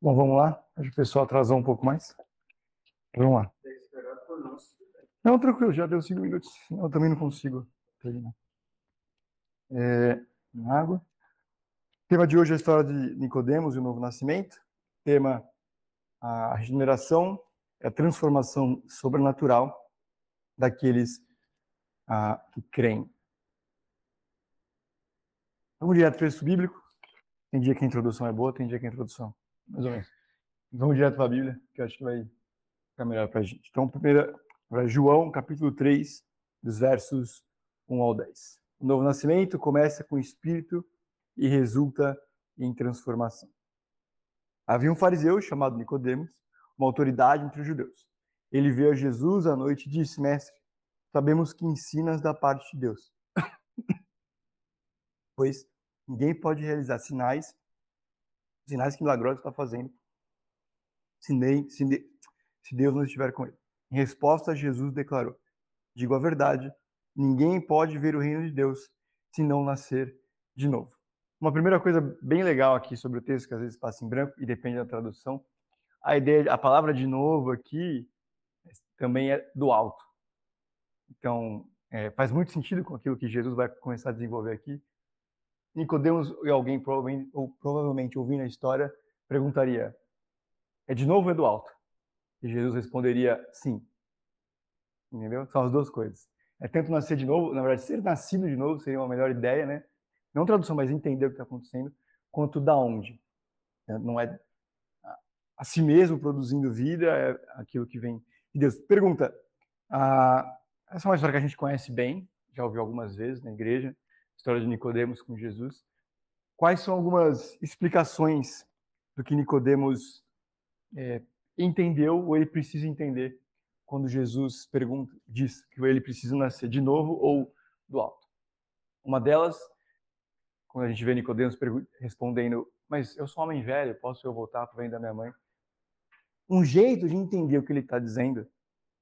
Bom, vamos lá. Acho que o pessoal atrasou um pouco mais. Vamos lá. Não, tranquilo, já deu cinco minutos. Eu também não consigo terminar. É, água. O tema de hoje é a história de Nicodemos e o novo nascimento. Tema a regeneração, a transformação sobrenatural daqueles ah, que creem. Vamos direto para o texto bíblico. Tem dia que a introdução é boa, tem dia que a introdução, mais ou menos. Vamos direto para a Bíblia, que eu acho que vai ficar melhor para a gente. Então, primeiro, para João, capítulo 3, dos versos 1 ao 10. O novo nascimento começa com o Espírito e resulta em transformação. Havia um fariseu chamado Nicodemos, uma autoridade entre os judeus. Ele veio a Jesus à noite e disse: Mestre, sabemos que ensinas da parte de Deus. pois ninguém pode realizar sinais, sinais que milagrosos está fazendo, se, nem, se, se Deus não estiver com ele. Em resposta, Jesus declarou: Digo a verdade, ninguém pode ver o reino de Deus se não nascer de novo. Uma primeira coisa bem legal aqui sobre o texto, que às vezes passa em branco e depende da tradução, a ideia, a palavra de novo aqui também é do alto. Então, é, faz muito sentido com aquilo que Jesus vai começar a desenvolver aqui. Nicodemos e alguém provavelmente, ou provavelmente ouvindo a história perguntaria: é de novo é do alto? E Jesus responderia sim. Entendeu? São as duas coisas. É tanto nascer de novo, na verdade, ser nascido de novo seria uma melhor ideia, né? Não tradução, mas entender o que está acontecendo, quanto da onde. Não é a si mesmo produzindo vida, é aquilo que vem de Deus. Pergunta: ah, essa é uma história que a gente conhece bem, já ouviu algumas vezes na igreja, história de Nicodemos com Jesus. Quais são algumas explicações do que Nicodemos é, entendeu ou ele precisa entender quando Jesus pergunta, diz que ele precisa nascer de novo ou do alto. Uma delas, quando a gente vê Nicodemos respondendo, mas eu sou homem velho, posso eu voltar para o venho da minha mãe? Um jeito de entender o que ele está dizendo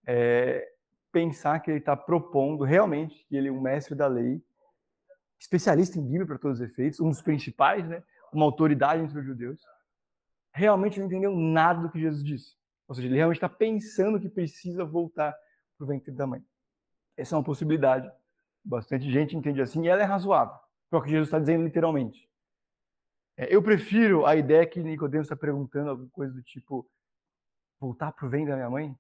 é pensar que ele está propondo realmente que ele é um mestre da lei, especialista em Bíblia para todos os efeitos, um dos principais, né? uma autoridade entre os judeus, realmente não entendeu nada do que Jesus disse. Ou seja, ele realmente está pensando que precisa voltar para o ventre da mãe. Essa é uma possibilidade. Bastante gente entende assim e ela é razoável. Para o que Jesus está dizendo literalmente. É, eu prefiro a ideia que Nicodemos está perguntando alguma coisa do tipo voltar para o ventre da minha mãe?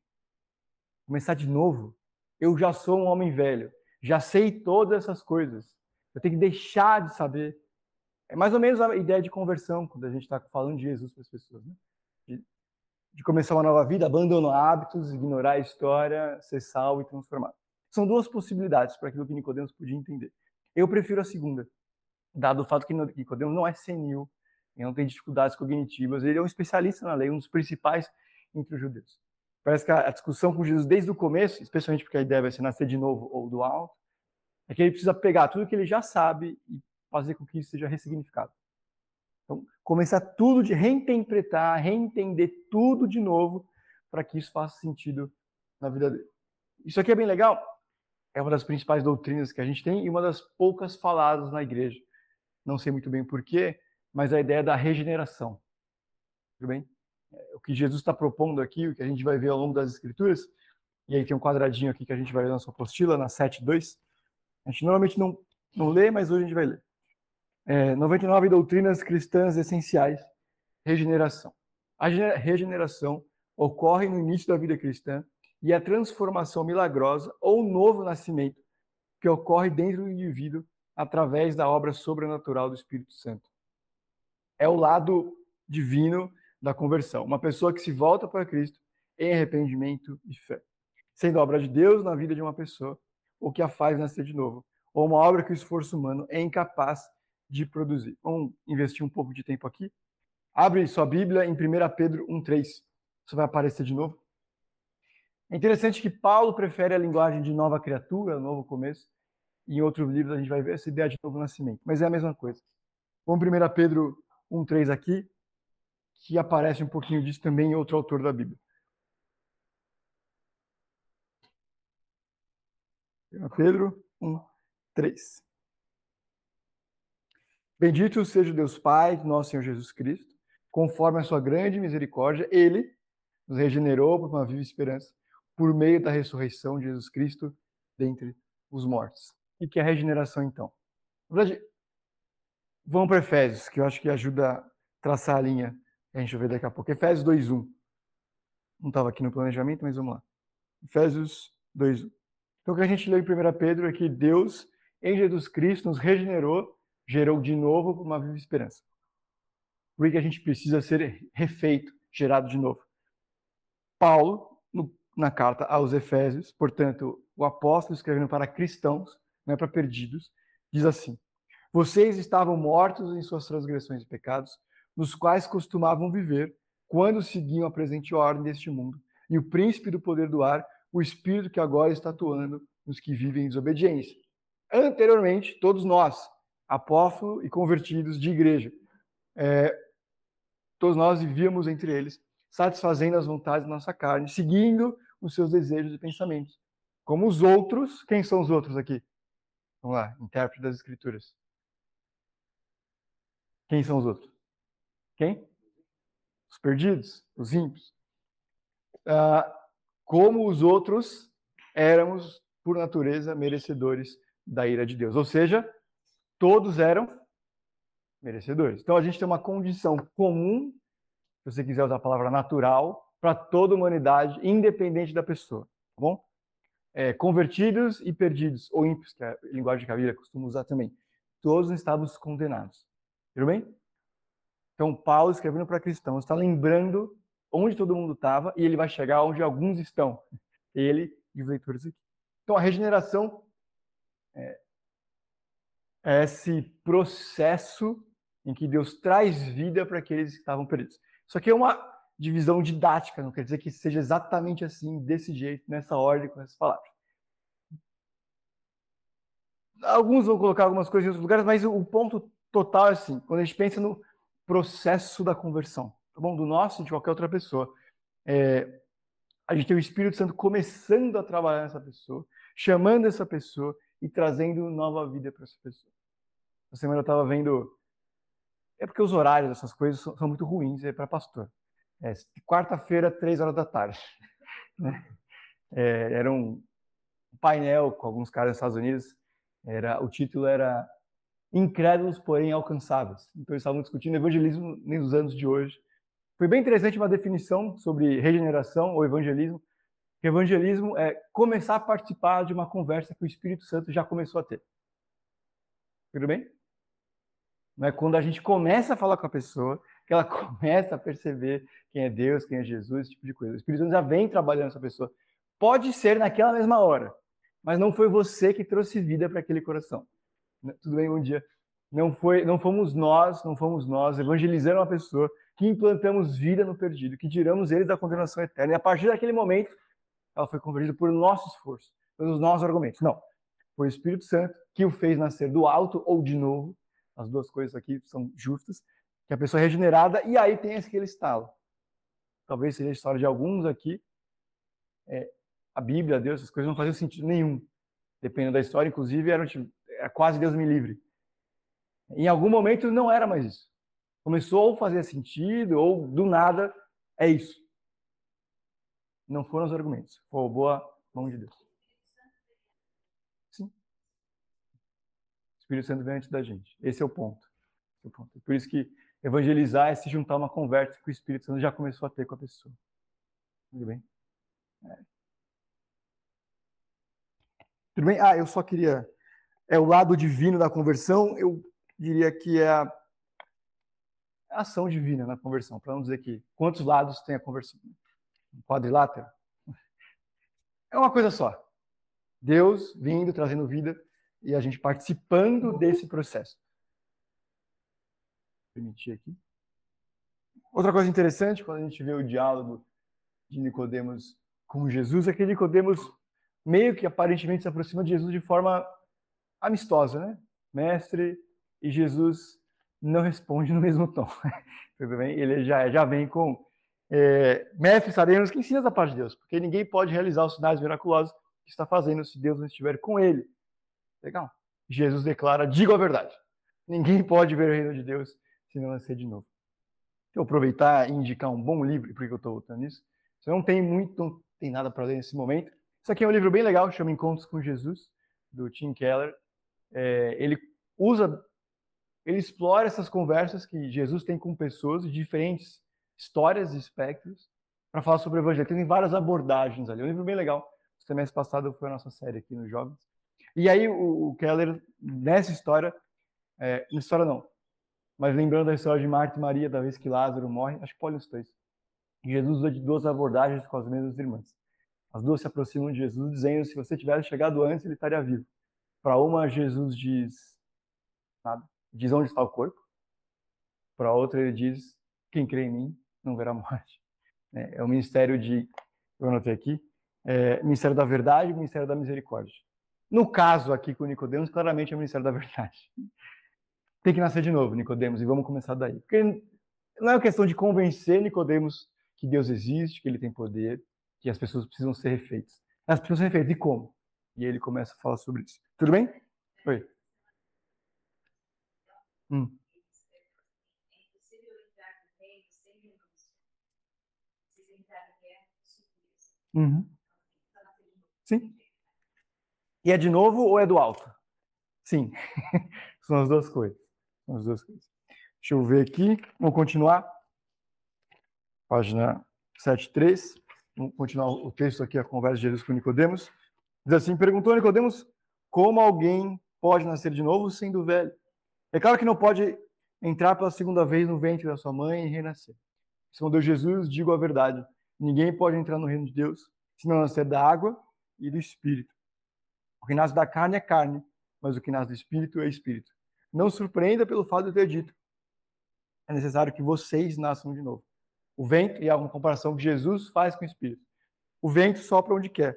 Começar de novo? Eu já sou um homem velho. Já sei todas essas coisas. Eu tenho que deixar de saber é mais ou menos a ideia de conversão, quando a gente está falando de Jesus para as pessoas. Né? De, de, começar uma nova vida, abandonar hábitos, ignorar a história, ser salvo e transformado. São duas possibilidades para aquilo que Nicodemos podia entender. Eu prefiro a segunda, dado o fato que Nicodemos não é senil, ele não tem dificuldades cognitivas, ele é um especialista na lei, um dos principais entre os judeus. Parece que a discussão com Jesus desde o começo, especialmente porque a ideia vai ser nascer de novo ou do alto, é que ele precisa pegar tudo que ele já sabe e fazer com que isso seja ressignificado. Então, começar tudo de reinterpretar, reentender tudo de novo, para que isso faça sentido na vida dele. Isso aqui é bem legal. É uma das principais doutrinas que a gente tem e uma das poucas faladas na igreja. Não sei muito bem porquê, mas a ideia da regeneração. Tudo bem? É, o que Jesus está propondo aqui, o que a gente vai ver ao longo das Escrituras, e aí tem um quadradinho aqui que a gente vai ver na sua apostila, na 7.2. A gente normalmente não, não lê, mas hoje a gente vai ler. É, 99 doutrinas cristãs essenciais. Regeneração. A regeneração ocorre no início da vida cristã e a transformação milagrosa ou novo nascimento que ocorre dentro do indivíduo através da obra sobrenatural do Espírito Santo. É o lado divino da conversão. Uma pessoa que se volta para Cristo em arrependimento e fé. Sendo obra de Deus na vida de uma pessoa, o que a faz nascer de novo. Ou uma obra que o esforço humano é incapaz de produzir. Vamos investir um pouco de tempo aqui. Abre sua Bíblia em 1 Pedro 1,3. Isso vai aparecer de novo. É interessante que Paulo prefere a linguagem de nova criatura, novo começo. E em outros livros a gente vai ver essa ideia de novo nascimento. Mas é a mesma coisa. Vamos 1 Pedro 1,3 aqui, que aparece um pouquinho disso também em outro autor da Bíblia. 1 Pedro 1, 3. Bendito seja Deus Pai, nosso Senhor Jesus Cristo. conforme a sua grande misericórdia, ele nos regenerou para uma viva esperança por meio da ressurreição de Jesus Cristo dentre os mortos. E que é a regeneração, então? Na verdade, vamos para Efésios, que eu acho que ajuda a traçar a linha a gente vai ver daqui a pouco. Efésios 2.1. Não estava aqui no planejamento, mas vamos lá. Efésios 2.1. Então, o que a gente leu em 1 Pedro é que Deus, em Jesus Cristo, nos regenerou, gerou de novo uma viva esperança. Por que a gente precisa ser refeito, gerado de novo? Paulo, no, na carta aos Efésios, portanto, o apóstolo escrevendo para cristãos, não é para perdidos, diz assim: Vocês estavam mortos em suas transgressões e pecados, nos quais costumavam viver, quando seguiam a presente ordem deste mundo, e o príncipe do poder do ar, o espírito que agora está atuando nos que vivem em desobediência. Anteriormente, todos nós, apóstolo e convertidos de igreja, é, todos nós vivíamos entre eles, satisfazendo as vontades da nossa carne, seguindo os seus desejos e pensamentos. Como os outros, quem são os outros aqui? Vamos lá, intérprete das escrituras. Quem são os outros? Quem? Os perdidos, os ímpios. Ah, como os outros, éramos, por natureza, merecedores da ira de Deus. Ou seja, todos eram merecedores. Então a gente tem uma condição comum, se você quiser usar a palavra natural, para toda a humanidade, independente da pessoa. Tá bom? É, convertidos e perdidos, ou ímpios, que é a linguagem que a Bíblia costuma usar também. Todos estávamos condenados. Tudo bem? Então, Paulo, escrevendo para cristãos, está lembrando onde todo mundo estava e ele vai chegar onde alguns estão. Ele e os leitores aqui. Então, a regeneração é, é esse processo em que Deus traz vida para aqueles que estavam perdidos. Isso aqui é uma divisão didática, não quer dizer que seja exatamente assim, desse jeito, nessa ordem, com essas palavras. Alguns vão colocar algumas coisas em outros lugares, mas o ponto total é assim, quando a gente pensa no processo da conversão, tá bom? Do nosso e de qualquer outra pessoa. É, a gente tem o Espírito Santo começando a trabalhar nessa pessoa, chamando essa pessoa e trazendo nova vida para essa pessoa. Essa semana eu estava vendo é porque os horários dessas coisas são, são muito ruins é para pastor. É, Quarta-feira, três horas da tarde. Né? É, era um painel com alguns caras nos Estados Unidos. Era, o título era Incrédulos, porém alcançáveis. Então eles estavam discutindo evangelismo nos anos de hoje. Foi bem interessante uma definição sobre regeneração ou evangelismo. Evangelismo é começar a participar de uma conversa que o Espírito Santo já começou a ter. Tudo bem? Não é quando a gente começa a falar com a pessoa, que ela começa a perceber quem é Deus, quem é Jesus, esse tipo de coisa. O Espírito Santo já vem trabalhando essa pessoa. Pode ser naquela mesma hora, mas não foi você que trouxe vida para aquele coração. Tudo bem, bom dia. Não foi, não fomos nós, não fomos nós evangelizando uma pessoa que implantamos vida no perdido, que tiramos eles da condenação eterna. E a partir daquele momento, ela foi convertida por nosso esforço, pelos nossos argumentos. Não. Foi o Espírito Santo que o fez nascer do alto ou de novo as duas coisas aqui são justas, que a pessoa é regenerada e aí tem aquele estalo. Talvez seja a história de alguns aqui. É, a Bíblia, Deus, essas coisas não faziam sentido nenhum. Dependendo da história, inclusive, era, tipo, era quase Deus me livre. Em algum momento não era mais isso. Começou a fazer sentido, ou do nada, é isso. Não foram os argumentos. Foi boa mão de Deus. Espírito Santo vem antes da gente. Esse é o ponto. Esse é o ponto. Por isso que evangelizar é se juntar a uma conversa que o Espírito Santo já começou a ter com a pessoa. Tudo bem? É. Tudo bem? Ah, eu só queria. É o lado divino da conversão, eu diria que é a ação divina na conversão, para não dizer que quantos lados tem a conversão. Um quadrilátero? É uma coisa só. Deus vindo, trazendo vida e a gente participando desse processo. Vou permitir aqui. Outra coisa interessante, quando a gente vê o diálogo de Nicodemos com Jesus, é que Nicodemos meio que aparentemente se aproxima de Jesus de forma amistosa, né? Mestre, e Jesus não responde no mesmo tom. Ele já, já vem com é, mestre, sabemos que ensina da parte de Deus, porque ninguém pode realizar os sinais miraculosos que está fazendo se Deus não estiver com ele. Legal. Jesus declara: diga a verdade. Ninguém pode ver o reino de Deus se não nascer de novo. eu aproveitar e indicar um bom livro, porque eu estou voltando nisso. Você não tem muito, não tem nada para ler nesse momento. Isso aqui é um livro bem legal, chama Encontros com Jesus, do Tim Keller. É, ele usa, ele explora essas conversas que Jesus tem com pessoas de diferentes histórias e espectros para falar sobre o Evangelho. Tem várias abordagens ali. Um livro bem legal. O semestre passado foi a nossa série aqui nos Jovens. E aí o, o Keller, nessa história, é, história não, mas lembrando a história de Marta e Maria, da vez que Lázaro morre, acho que pode os dois. Jesus usa de duas abordagens com as mesmas irmãs. As duas se aproximam de Jesus, dizendo: se você tivesse chegado antes, ele estaria vivo. Para uma, Jesus diz: nada, diz onde está o corpo. Para outra, ele diz: quem crê em mim não verá morte. É, é o ministério de, eu anotei aqui, é, ministério da verdade e ministério da misericórdia. No caso aqui com Nicodemos, claramente é o ministério da verdade tem que nascer de novo, Nicodemos, e vamos começar daí. Porque não é uma questão de convencer Nicodemos que Deus existe, que ele tem poder, que as pessoas precisam ser refeitas. As pessoas são refeitas, e como? E ele começa a falar sobre isso. Tudo bem? Oi. Hum. Uhum. Sim. E é de novo ou é do alto? Sim. São as duas coisas. As duas coisas. Deixa eu ver aqui. Vamos continuar. Página 73. Vamos continuar o texto aqui, a conversa de Jesus com Nicodemos. Diz assim: Perguntou Nicodemos como alguém pode nascer de novo sendo velho. É claro que não pode entrar pela segunda vez no ventre da sua mãe e renascer. Respondeu Jesus: Digo a verdade. Ninguém pode entrar no reino de Deus se não nascer da água e do espírito. O que nasce da carne é carne, mas o que nasce do espírito é espírito. Não surpreenda pelo fato de eu ter dito. É necessário que vocês nasçam de novo. O vento, e é uma comparação que Jesus faz com o Espírito. O vento sopra onde quer.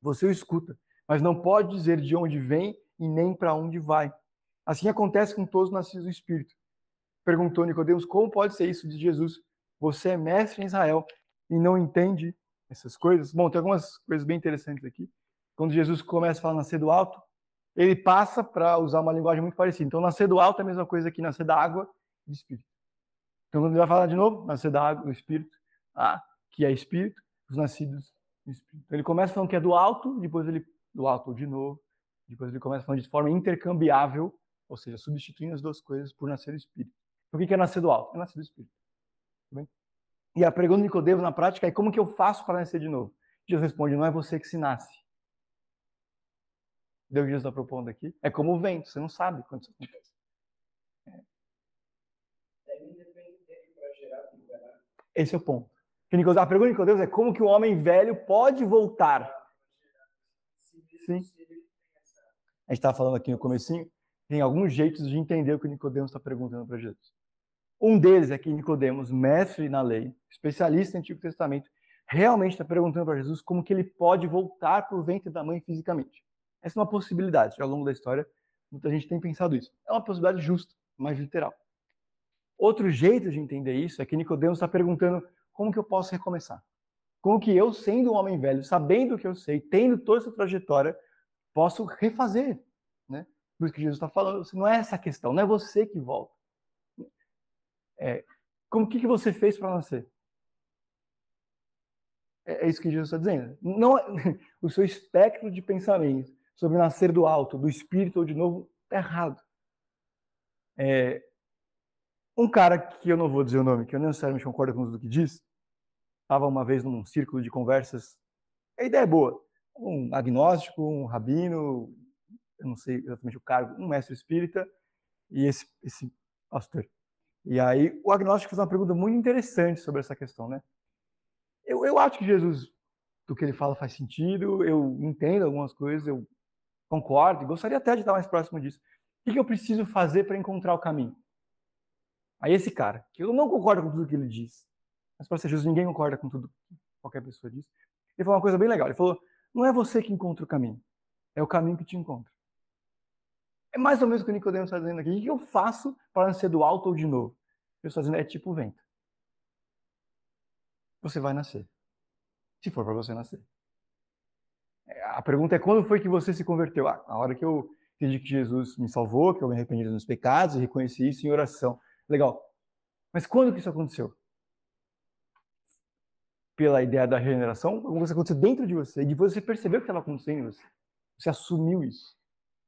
Você o escuta, mas não pode dizer de onde vem e nem para onde vai. Assim acontece com todos os nascidos do Espírito. Perguntou Nicodemos, como pode ser isso de Jesus? Você é mestre em Israel e não entende essas coisas? Bom, tem algumas coisas bem interessantes aqui. Quando Jesus começa a falar nascer do alto, ele passa para usar uma linguagem muito parecida. Então, nascer do alto é a mesma coisa que nascer da água e do espírito. Então, quando ele vai falar de novo, nascer da água, do espírito, ah, que é espírito, os nascidos do espírito. Então, ele começa falando que é do alto, depois ele do alto de novo, depois ele começa falando de forma intercambiável, ou seja, substituindo as duas coisas por nascer do espírito. Então, o que é nascer do alto? É nascer do espírito. bem? E a pergunta de Nicodemo na prática é como que eu faço para nascer de novo? Jesus responde: não é você que se nasce, Deus está propondo aqui, é como o vento, você não sabe quando isso acontece. É. Esse é o ponto. A pergunta de Nicodemus é como que o homem velho pode voltar? Sim. A gente estava falando aqui no comecinho, tem alguns jeitos de entender o que Nicodemos está perguntando para Jesus. Um deles é que Nicodemos, mestre na lei, especialista no Antigo Testamento, realmente está perguntando para Jesus como que ele pode voltar para o ventre da mãe fisicamente. Essa é uma possibilidade. Ao longo da história, muita gente tem pensado isso. É uma possibilidade justa, mais literal. Outro jeito de entender isso é que Nicodemos está perguntando como que eu posso recomeçar? Como que eu, sendo um homem velho, sabendo o que eu sei, tendo toda essa trajetória, posso refazer? Isso que Jesus está falando, não é essa a questão, não é você que volta. É, como que, que você fez para nascer? É, é, isso que Jesus está dizendo. Não, o seu espectro de pensamento sobre nascer do alto, do espírito ou de novo, está errado. É, um cara que eu não vou dizer o nome, que eu não necessariamente concordo com tudo que diz, estava uma vez num círculo de conversas. A ideia é boa. Um agnóstico, um rabino, eu não sei exatamente o cargo, um mestre espírita e esse, esse pastor. E aí o agnóstico fez uma pergunta muito interessante sobre essa questão, né? Eu, eu acho que Jesus, do que ele fala faz sentido, eu entendo algumas coisas, eu concordo e gostaria até de estar mais próximo disso. O que eu preciso fazer para encontrar o caminho? Aí esse cara, que eu não concordo com tudo que ele diz, mas para ser justo, ninguém concorda com tudo que qualquer pessoa diz. Ele falou uma coisa bem legal. Ele falou: não é você que encontra o caminho, é o caminho que te encontra. É mais ou menos o que o Nicodemo está dizendo aqui. O que eu faço para nascer do alto ou de novo? Ele está dizendo: é tipo o vento. Você vai nascer. Se for para você nascer. A pergunta é quando foi que você se converteu? Ah, a hora que eu entendi que Jesus me salvou, que eu me arrependi dos meus pecados e reconheci isso em oração. Legal. Mas quando que isso aconteceu? Pela ideia da regeneração, alguma coisa aconteceu dentro de você, e depois você percebeu que estava acontecendo em você. Você assumiu isso.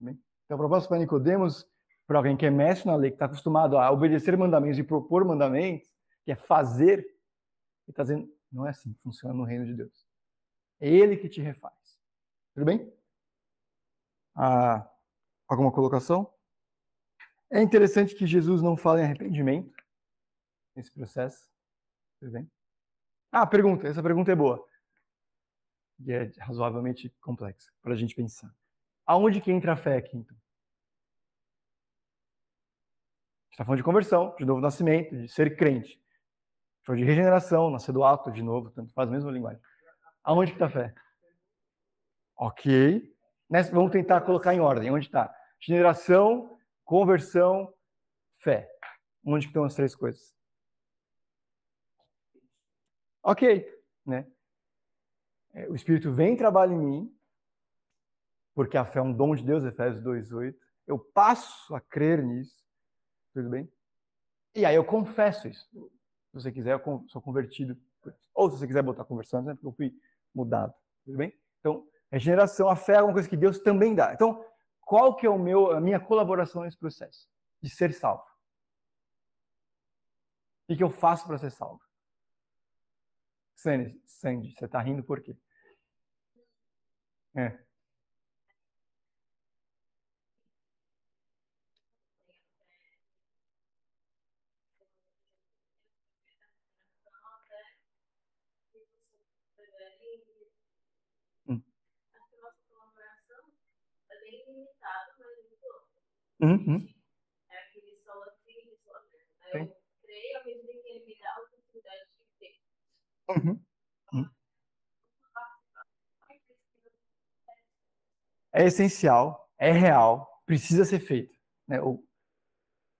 Bem? Então, a proposta para Nicodemos, para alguém que é mestre na lei, que está acostumado a obedecer mandamentos e propor mandamentos, que é fazer, ele está dizendo, não é assim que funciona no reino de Deus. É Ele que te refaz. Tudo bem? Ah, alguma colocação? É interessante que Jesus não fala em arrependimento nesse processo. Tudo bem? Ah, pergunta. Essa pergunta é boa. E é razoavelmente complexa para a gente pensar. Aonde que entra a fé aqui, então? está falando de conversão, de novo nascimento, de ser crente. Falando de regeneração, nascer do alto de novo, tanto faz a mesma linguagem. Aonde está a fé? Ok. Nessa, vamos tentar colocar em ordem. Onde está? Generação, conversão, fé. Onde estão as três coisas? Ok, né? É, o Espírito vem e trabalha em mim, porque a fé é um dom de Deus, Efésios 2,8. Eu passo a crer nisso, tudo bem? E aí eu confesso isso. Se você quiser, eu sou convertido. Ou se você quiser botar conversando, né? porque eu fui mudado, tudo bem? Então, regeneração, a fé é uma coisa que Deus também dá. Então, qual que é o meu, a minha colaboração nesse processo de ser salvo? O que eu faço para ser salvo? Sandy, Sandy você está rindo por quê? É. Uhum. É aquele solo solo Eu creio à medida que ele me dá a oportunidade de ter. Uhum. Uhum. É essencial, é real, precisa ser feito. Né? O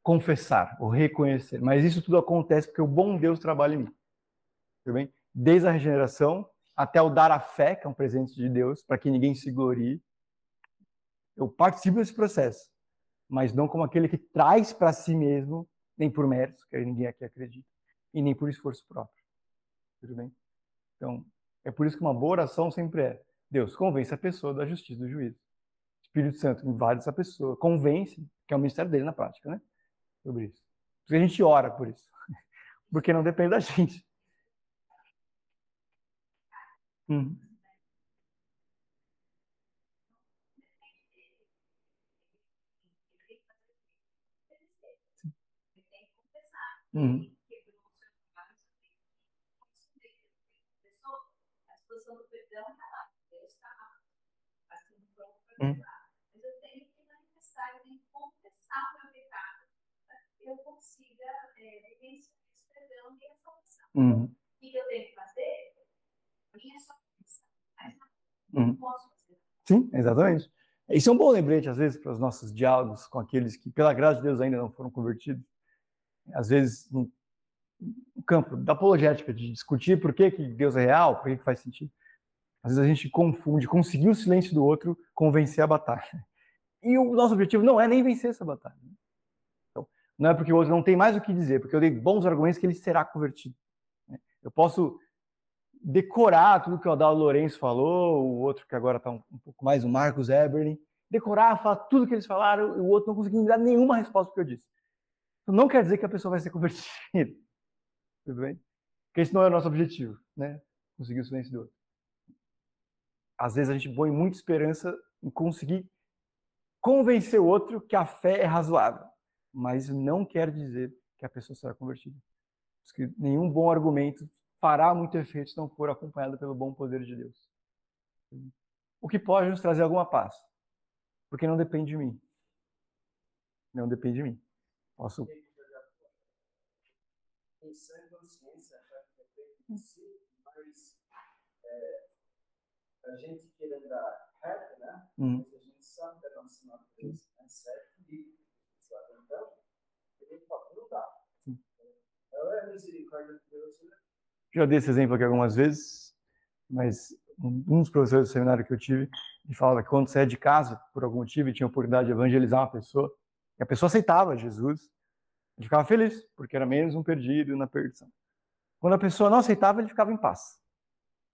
confessar, o reconhecer. Mas isso tudo acontece porque o bom Deus trabalha em mim. Tudo bem? Desde a regeneração até o dar a fé, que é um presente de Deus, para que ninguém se glorie. Eu participo desse processo mas não como aquele que traz para si mesmo, nem por méritos, que ninguém aqui acredita, e nem por esforço próprio. Tudo bem? Então, é por isso que uma boa oração sempre é: Deus, convence a pessoa da justiça do juízo. Espírito Santo invade essa pessoa, convence, que é o ministério dele na prática, né? Sobre isso. Porque a gente ora por isso. Porque não depende da gente. Hum. Uhum. Mas eu eu tenho que para que eu consiga esse perdão e. Uhum. O que eu tenho que fazer? Minha. Sim, exatamente. Isso é um bom lembrete, às vezes, para os nossos diálogos com aqueles que, pela graça de Deus, ainda não foram convertidos às vezes, no campo da apologética, de discutir por que, que Deus é real, por que, que faz sentido. Às vezes a gente confunde conseguir o silêncio do outro com vencer a batalha. E o nosso objetivo não é nem vencer essa batalha. Então, não é porque o outro não tem mais o que dizer, porque eu dei bons argumentos que ele será convertido. Eu posso decorar tudo que o Adalto Lourenço falou, o outro que agora está um, um, pouco mais, o Marcos Eberlin, decorar, falar tudo que eles falaram, e o outro não conseguir me dar nenhuma resposta para o que eu disse não quer dizer que a pessoa vai ser convertida. Tudo bem? Porque esse não é o nosso objetivo, né? Conseguir o silêncio do outro. Às vezes a gente põe muita esperança em conseguir convencer o outro que a fé é razoável. Mas não quer dizer que a pessoa será convertida. Porque nenhum bom argumento fará muito efeito se não for acompanhado pelo bom poder de Deus. O que pode nos trazer alguma paz. Porque não depende de mim. Não depende de mim. Posso. Achar que é mas a gente querendo dar reto, né? Uhum. Mas a gente sabe a nossa natureza e fala, não dá. Então é a misericórdia de Deus. Né? Já dei esse exemplo aqui algumas vezes, mas um dos professores do seminário que eu tive, ele falava que quando você é de casa, por algum motivo, e tinha a oportunidade de evangelizar uma pessoa, e a pessoa aceitava Jesus. Ele ficava feliz, porque era menos um perdido na perdição. Quando a pessoa não aceitava, ele ficava em paz.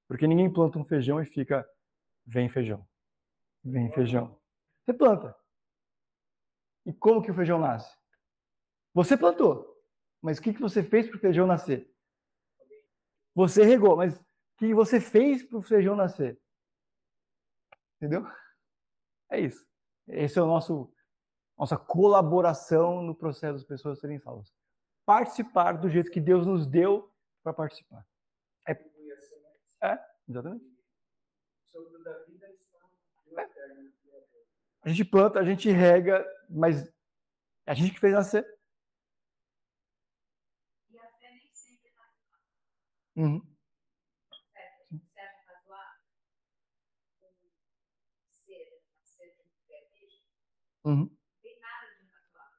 Porque ninguém planta um feijão e fica, vem feijão, vem feijão. Você planta. E como que o feijão nasce? Você plantou. Mas o que, que você fez para o feijão nascer? Você regou, mas o que você fez para o feijão nascer? Entendeu? É isso. Esse é o nosso nossa colaboração no processo das pessoas serem salvas. Participar do jeito que Deus nos deu para participar. É, é exatamente. É. A gente planta, a gente rega, mas é a gente que fez nascer. E a fé nem sempre está Uhum. Uhum. Tem nada de razoável.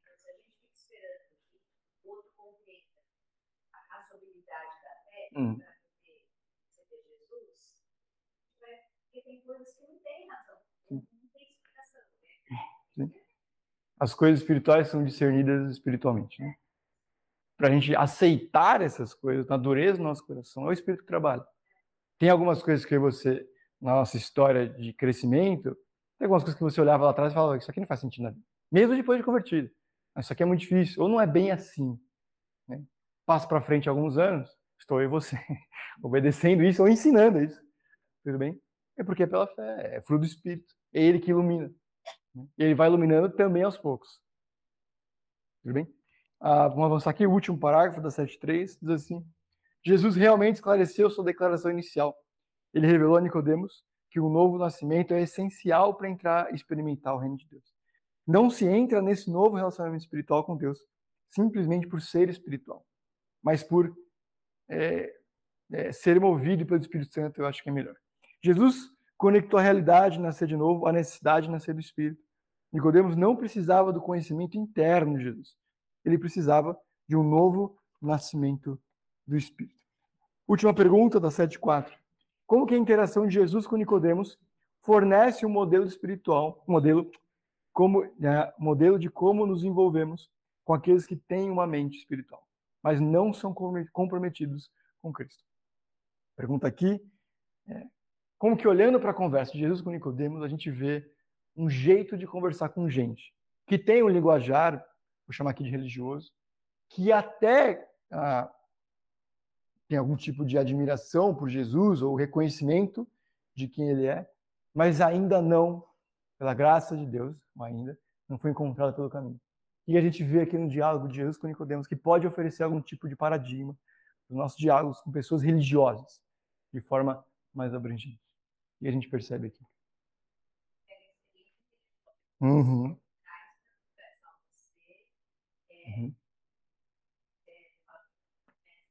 Então, se a gente fica esperando que o outro compreenda a razoabilidade da fé Uhum. para poder receber Jesus, vai- porque tem coisas que não tem razão, não tem explicação. Né? As coisas espirituais são discernidas espiritualmente. Né? Para a gente aceitar essas coisas, na dureza do nosso coração, é o Espírito que trabalha. Tem algumas coisas que você, na nossa história de crescimento, tem algumas coisas que você olhava lá atrás e falava, isso aqui não faz sentido na vida. Mesmo depois de convertido. Isso aqui é muito difícil, ou não é bem assim. Né? Passo para frente alguns anos, estou eu e você, obedecendo isso ou ensinando isso. Tudo bem? É porque é pela fé, é fruto do Espírito. É Ele que ilumina. né? Ele vai iluminando também aos poucos. Tudo bem? Ah, vamos avançar aqui, o último parágrafo da 7.3, diz assim, Jesus realmente esclareceu sua declaração inicial. Ele revelou a Nicodemos que o novo nascimento é essencial para entrar e experimentar o reino de Deus. Não se entra nesse novo relacionamento espiritual com Deus simplesmente por ser espiritual, mas por é, é, ser movido pelo Espírito Santo, eu acho que é melhor. Jesus conectou a realidade de nascer de novo à necessidade de nascer do Espírito. Nicodemos não precisava do conhecimento interno de Jesus. Ele precisava de um novo nascimento do Espírito. Última pergunta da 7.4. Como que a interação de Jesus com Nicodemos fornece um modelo espiritual, um modelo, como, né, modelo de como nos envolvemos com aqueles que têm uma mente espiritual, mas não são comprometidos com Cristo? Pergunta aqui, é, como que olhando para a conversa de Jesus com Nicodemos, a gente vê um jeito de conversar com gente que tem um linguajar, vou chamar aqui de religioso, que até ah, tem algum tipo de admiração por Jesus ou reconhecimento de quem ele é, mas ainda não, pela graça de Deus, ainda não foi encontrado pelo caminho. E a gente vê aqui no diálogo de Jesus com Nicodemos que pode oferecer algum tipo de paradigma nos nossos diálogos com pessoas religiosas, de forma mais abrangente. E a gente percebe aqui. Uhum. Uhum.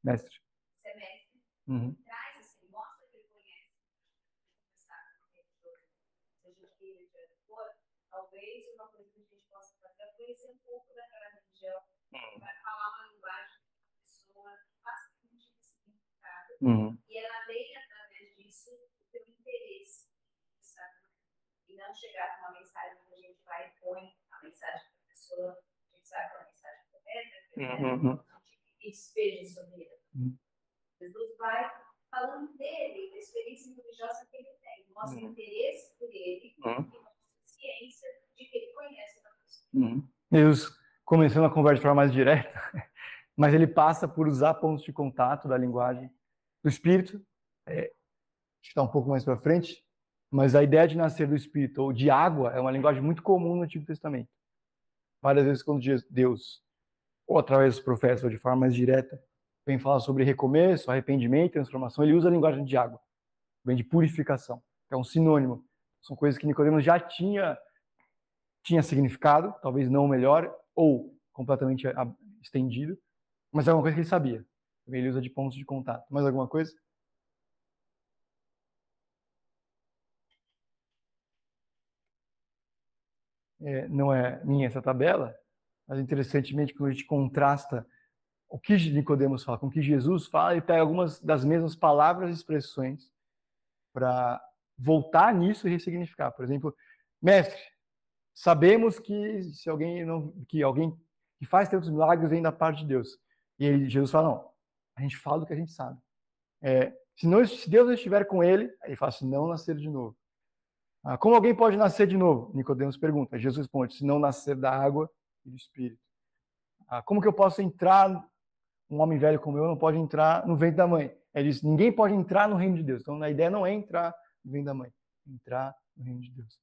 Mestre. Semestre Uhum. traz assim, mostra que ele conhece, conversar com ele, seja de que seja de for, talvez uma coisa que a gente possa fazer é conhecer um pouco daquela religião, para falar uma linguagem que a pessoa faça sentido significado, Uhum. e ela leia através disso o teu interesse, sabe? E não chegar com uma mensagem que a gente vai e põe a mensagem para a pessoa, a gente sabe que é uma mensagem correta, Uhum. e despeja sobre ele. Uhum. Jesus vai falando dele, da experiência religiosa que ele tem, mostra Uhum. interesse por ele Uhum. e mostra ciência de que ele conhece a pessoa. Uhum. Jesus começando a conversa de forma mais direta, mas ele passa por usar pontos de contato da linguagem do Espírito. É, está um pouco mais para frente, mas a ideia de nascer do Espírito ou de água é uma linguagem muito comum no Antigo Testamento. Várias vezes quando Deus, ou através dos profetas, ou de forma mais direta, vem falar sobre recomeço, arrependimento, transformação, ele usa a linguagem de água, vem de purificação, que é um sinônimo. São coisas que Nicodemos já tinha tinha significado, talvez não o melhor, ou completamente estendido, mas é uma coisa que ele sabia. Ele usa de pontos de contato. Mais alguma coisa? É, não é minha essa tabela, mas interessantemente quando a gente contrasta o que Nicodemos fala com o que Jesus fala, ele pega algumas das mesmas palavras e expressões para voltar nisso e ressignificar. Por exemplo, mestre, sabemos que se alguém não que alguém que faz tantos milagres vem da parte de Deus. E ele, Jesus fala, não, a gente fala do que a gente sabe. É, se, não, se Deus não estiver com ele, ele fala assim, não nascer de novo. Ah, como alguém pode nascer de novo? Nicodemos pergunta. Jesus responde, se não nascer da água e do Espírito. Ah, como que eu posso entrar, um homem velho como eu não pode entrar no ventre da mãe? Ele diz, ninguém pode entrar no reino de Deus. Então, a ideia não é entrar no ventre da mãe, é entrar no reino de Deus.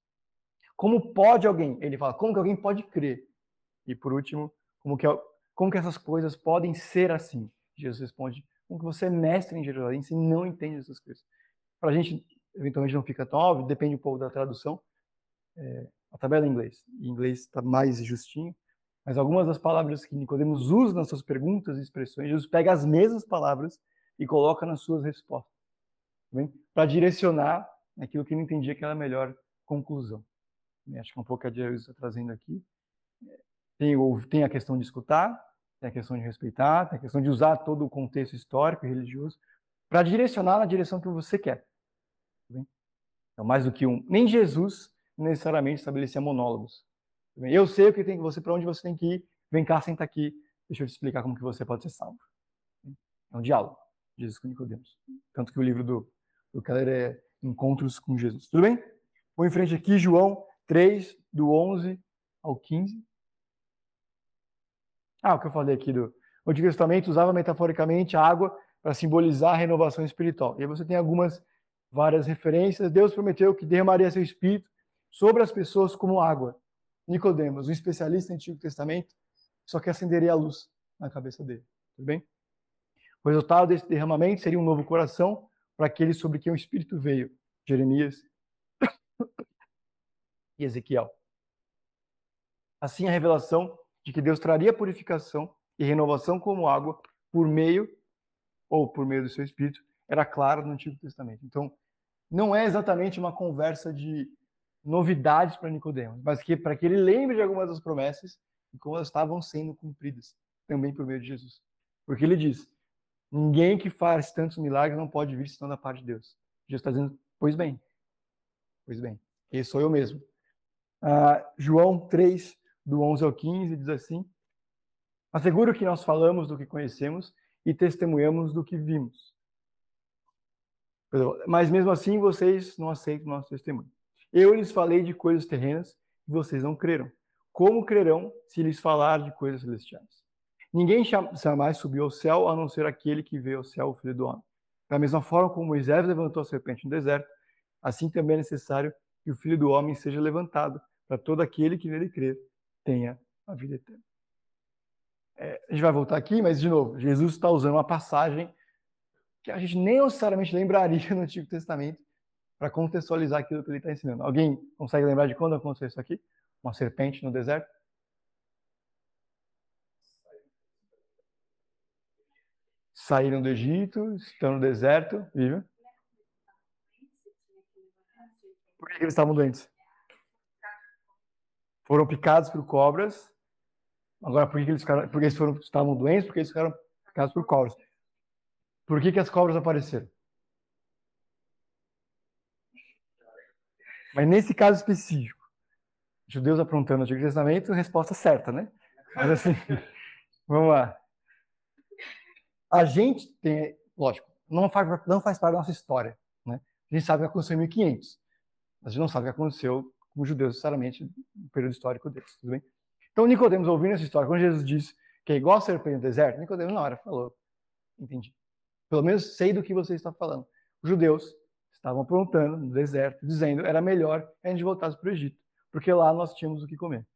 Como pode alguém? Ele fala, como que alguém pode crer? E por último, como que, como que essas coisas podem ser assim? Jesus responde, como que você é mestre em Jerusalém se não entende essas coisas? Para a gente, eventualmente não fica tão óbvio, depende um pouco da tradução. É, a tabela em inglês. Em inglês está mais justinho. Mas algumas das palavras que Nicodemos usa nas suas perguntas e expressões, Jesus pega as mesmas palavras e coloca nas suas respostas. Tá Para direcionar aquilo que ele entendia que era a melhor conclusão. Acho que é um pouco a Jesus está trazendo aqui. Tem, tem a questão de escutar, tem a questão de respeitar, tem a questão de usar todo o contexto histórico e religioso para direcionar na direção que você quer. Tá então, mais do que um. Nem Jesus necessariamente estabelecia monólogos. Tá eu sei o que tem que você para onde você tem que ir. Vem cá, senta aqui. Deixa eu te explicar como que você pode ser salvo. É um diálogo. Jesus com Nicodemos. Tanto que o livro do, do Keller é Encontros com Jesus. Tudo bem? Vou em frente aqui, João 3, do 11 ao 15. Ah, o que eu falei aqui do Antigo Testamento usava metaforicamente a água para simbolizar a renovação espiritual. E aí você tem algumas várias referências. Deus prometeu que derramaria seu espírito sobre as pessoas como água. Nicodemos, um especialista em Antigo Testamento, só que acenderia a luz na cabeça dele. Tudo bem? O resultado desse derramamento seria um novo coração para aqueles sobre quem o Espírito veio. Jeremias e Ezequiel. Assim, a revelação de que Deus traria purificação e renovação como água por meio ou por meio do seu Espírito era clara no Antigo Testamento. Então, não é exatamente uma conversa de novidades para Nicodemos, mas que para que ele lembre de algumas das promessas e como elas estavam sendo cumpridas também por meio de Jesus. Porque ele diz: Ninguém que faz tantos milagres não pode vir senão da parte de Deus. Jesus está dizendo, pois bem, pois bem, esse sou eu mesmo. Ah, João 3, do 11 ao 15, diz assim, Asseguro que nós falamos do que conhecemos e testemunhamos do que vimos. Mas mesmo assim vocês não aceitam o nosso testemunho. Eu lhes falei de coisas terrenas e vocês não creram. Como crerão se lhes falar de coisas celestiais? Ninguém jamais subiu ao céu a não ser aquele que veio ao céu, o Filho do Homem. Da mesma forma como Moisés levantou a serpente no deserto, assim também é necessário que o Filho do Homem seja levantado, para todo aquele que nele crer tenha a vida eterna. É, a gente vai voltar aqui, mas de novo, Jesus está usando uma passagem que a gente nem necessariamente lembraria no Antigo Testamento para contextualizar aquilo que ele está ensinando. Alguém consegue lembrar de quando aconteceu isso aqui? Uma serpente no deserto? saíram do Egito, estão no deserto, viu? Por que eles estavam doentes? Foram picados por cobras. Agora, por que eles, ficaram, eles foram, estavam doentes? Porque eles ficaram picados por cobras. Por que, que as cobras apareceram? Mas nesse caso específico, judeus aprontando o Antigo Testamento, resposta certa, né? Mas assim, vamos lá. A gente tem, lógico, não faz, não faz parte da nossa história. Né? A gente sabe o que aconteceu em 1500. Mas a gente não sabe o que aconteceu com os judeus, necessariamente, no período histórico deles. Tudo bem? Então, Nicodemos, ouvindo essa história, quando Jesus disse que é igual a serpente no deserto, Nicodemos na hora falou, entendi. Pelo menos sei do que você está falando. Os judeus estavam aprontando no deserto, dizendo era melhor a gente voltasse para o Egito, porque lá nós tínhamos o que comer.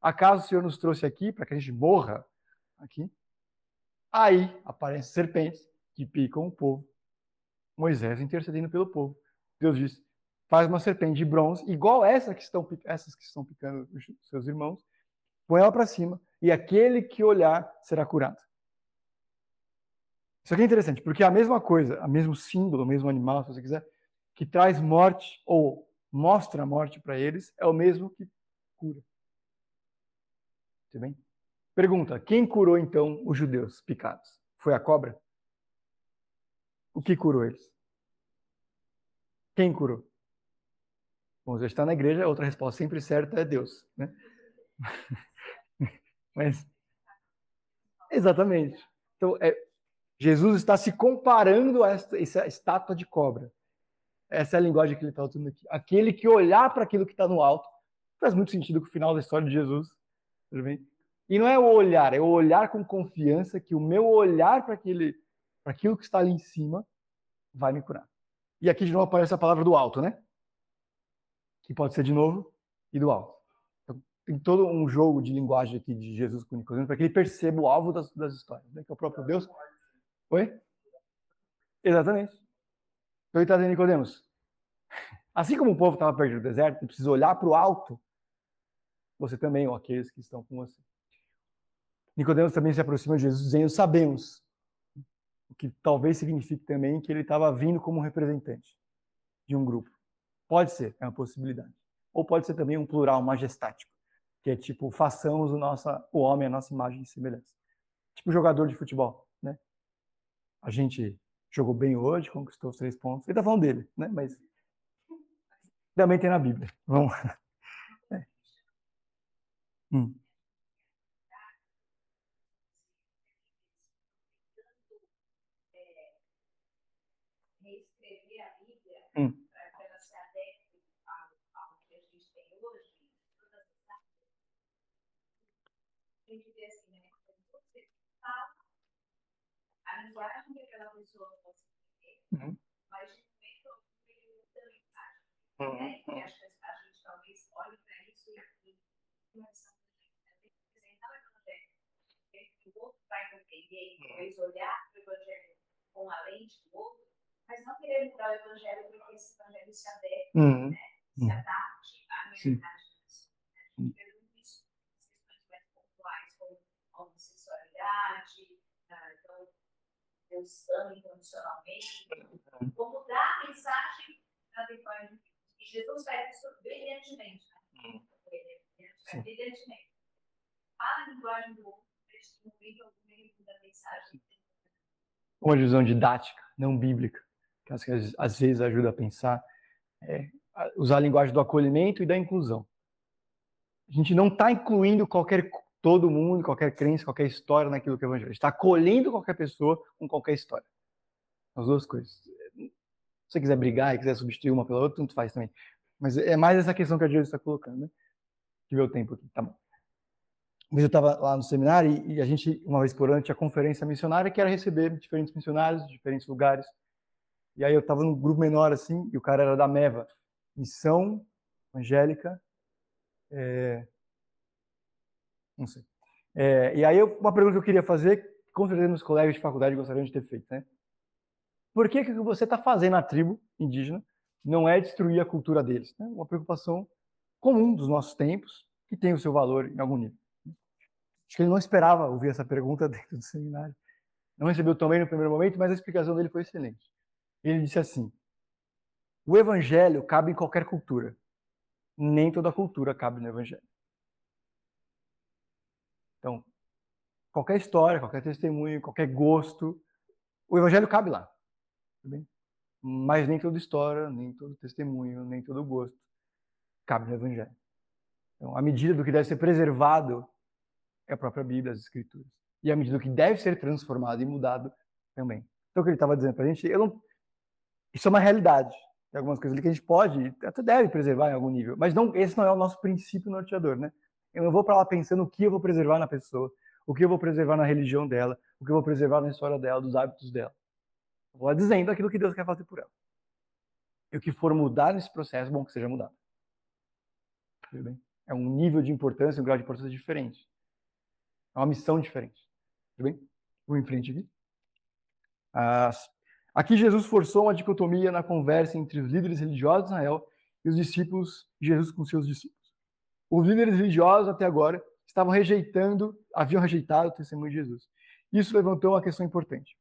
Acaso o Senhor nos trouxe aqui para que a gente morra aqui? Aí aparecem serpentes que picam o povo. Moisés intercedendo pelo povo. Deus diz: faz uma serpente de bronze, igual essa que estão, essas que estão picando os seus irmãos, põe ela para cima, e aquele que olhar será curado. Isso aqui é interessante, porque a mesma coisa, o mesmo símbolo, o mesmo animal, se você quiser, que traz morte ou mostra a morte para eles, é o mesmo que cura. Tudo bem? Pergunta: quem curou então os judeus picados? Foi a cobra? O que curou eles? Quem curou? Bom, já está na igreja, outra resposta sempre certa é Deus. Né? Mas exatamente. Então, é, Jesus está se comparando a essa, essa estátua de cobra. Essa é a linguagem que ele está usando aqui. Aquele que olhar para aquilo que está no alto. Faz muito sentido com o final da história de Jesus. Tudo bem? E não é o olhar, é o olhar com confiança que o meu olhar para aquele, para aquilo que está ali em cima vai me curar. E aqui de novo aparece a palavra do alto, né? Que pode ser de novo e do alto. Então, tem todo um jogo de linguagem aqui de Jesus com Nicodemo para que ele perceba o alvo das, das histórias, né? que é o próprio Deus. Oi? Exatamente. Então ele está dizendo, Nicodemos, assim como o povo estava perdido no deserto, ele precisa olhar para o alto, você também, ou aqueles que estão com você. Nicodemos também se aproxima de Jesus dizendo: Sabemos. O que talvez signifique também que ele estava vindo como representante de um grupo. Pode ser, é uma possibilidade. Ou pode ser também um plural majestático, que é tipo, façamos o, nossa, o homem a nossa imagem e semelhança. Tipo jogador de futebol, né? A gente jogou bem hoje, conquistou os três pontos. Ele está falando dele, né? Mas também tem na Bíblia. Vamos. É. Hum. para ela se adeque ao, ao que a gente tem hoje, todas as áreas. A gente vê assim, né? Quando você fala, a linguagem que aquela pessoa possa entender, Uhum. mas de momento ele muda a mensagem. Uhum. Né? E acho que a gente talvez olhe para isso e e começar a representar o evangelho. O outro vai compreender, e talvez olhar para o evangelho com a lente do outro, mas não querer mudar o evangelho porque esse evangelho se adequa, Uhum. se adapte à Sim. realidade da pessoa. A gente vê muito isso nas questões mais pontuais, como a homossexualidade, ah, então, Deus ama incondicionalmente. Como dar a mensagem adequada. E Jesus faz isso brilhantemente. Né? Faz brilhantemente. Fala a linguagem do outro, no meio algum ele muda a mensagem. Uma visão didática, não bíblica, que às vezes, às vezes ajuda a pensar, é usar a linguagem do acolhimento e da inclusão. A gente não está incluindo qualquer todo mundo, qualquer crença, qualquer história naquilo que é o evangelho. está acolhendo qualquer pessoa com qualquer história. As duas coisas. Se você quiser brigar e quiser substituir uma pela outra, tanto faz também. Mas é mais essa questão que a Jesus está colocando, né? Que o tempo aqui, tá bom. Mas eu estava lá no seminário e, e a gente, uma vez por ano, tinha conferência missionária que era receber diferentes missionários de diferentes lugares. E aí eu estava num grupo menor assim, e o cara era da MEVA, Missão Angélica, é, não sei. É, e aí uma pergunta que eu queria fazer, com certeza meus colegas de faculdade gostariam de ter feito, né? Por que que você está fazendo na tribo indígena não é destruir a cultura deles? Né? Uma preocupação comum dos nossos tempos, que tem o seu valor em algum nível. Acho que ele não esperava ouvir essa pergunta dentro do seminário. Não recebeu também no primeiro momento, mas a explicação dele foi excelente. Ele disse assim: o evangelho cabe em qualquer cultura. Nem toda cultura cabe no evangelho. Então, qualquer história, qualquer testemunho, qualquer gosto, o evangelho cabe lá. Bem? Mas nem toda história, nem todo testemunho, nem todo gosto cabe no evangelho. Então, a medida do que deve ser preservado é a própria Bíblia, as Escrituras. E a medida do que deve ser transformado e mudado também. Então, o que ele estava dizendo para a gente, eu não... isso é uma realidade. Tem algumas coisas ali que a gente pode, até deve preservar em algum nível, mas não, esse não é o nosso princípio norteador, né? Eu não vou para lá pensando o que eu vou preservar na pessoa, o que eu vou preservar na religião dela, o que eu vou preservar na história dela, dos hábitos dela. Eu vou lá dizendo aquilo que Deus quer fazer por ela. E o que for mudar nesse processo, bom que seja mudado. Tudo bem? É um nível de importância, um grau de importância diferente. É uma missão diferente. Tudo bem? Vou em frente aqui. Aqui Jesus forçou uma dicotomia na conversa entre os líderes religiosos de Israel e os discípulos Jesus com seus discípulos. Os líderes religiosos até agora estavam rejeitando, haviam rejeitado o testemunho de Jesus. Isso levantou uma questão importante.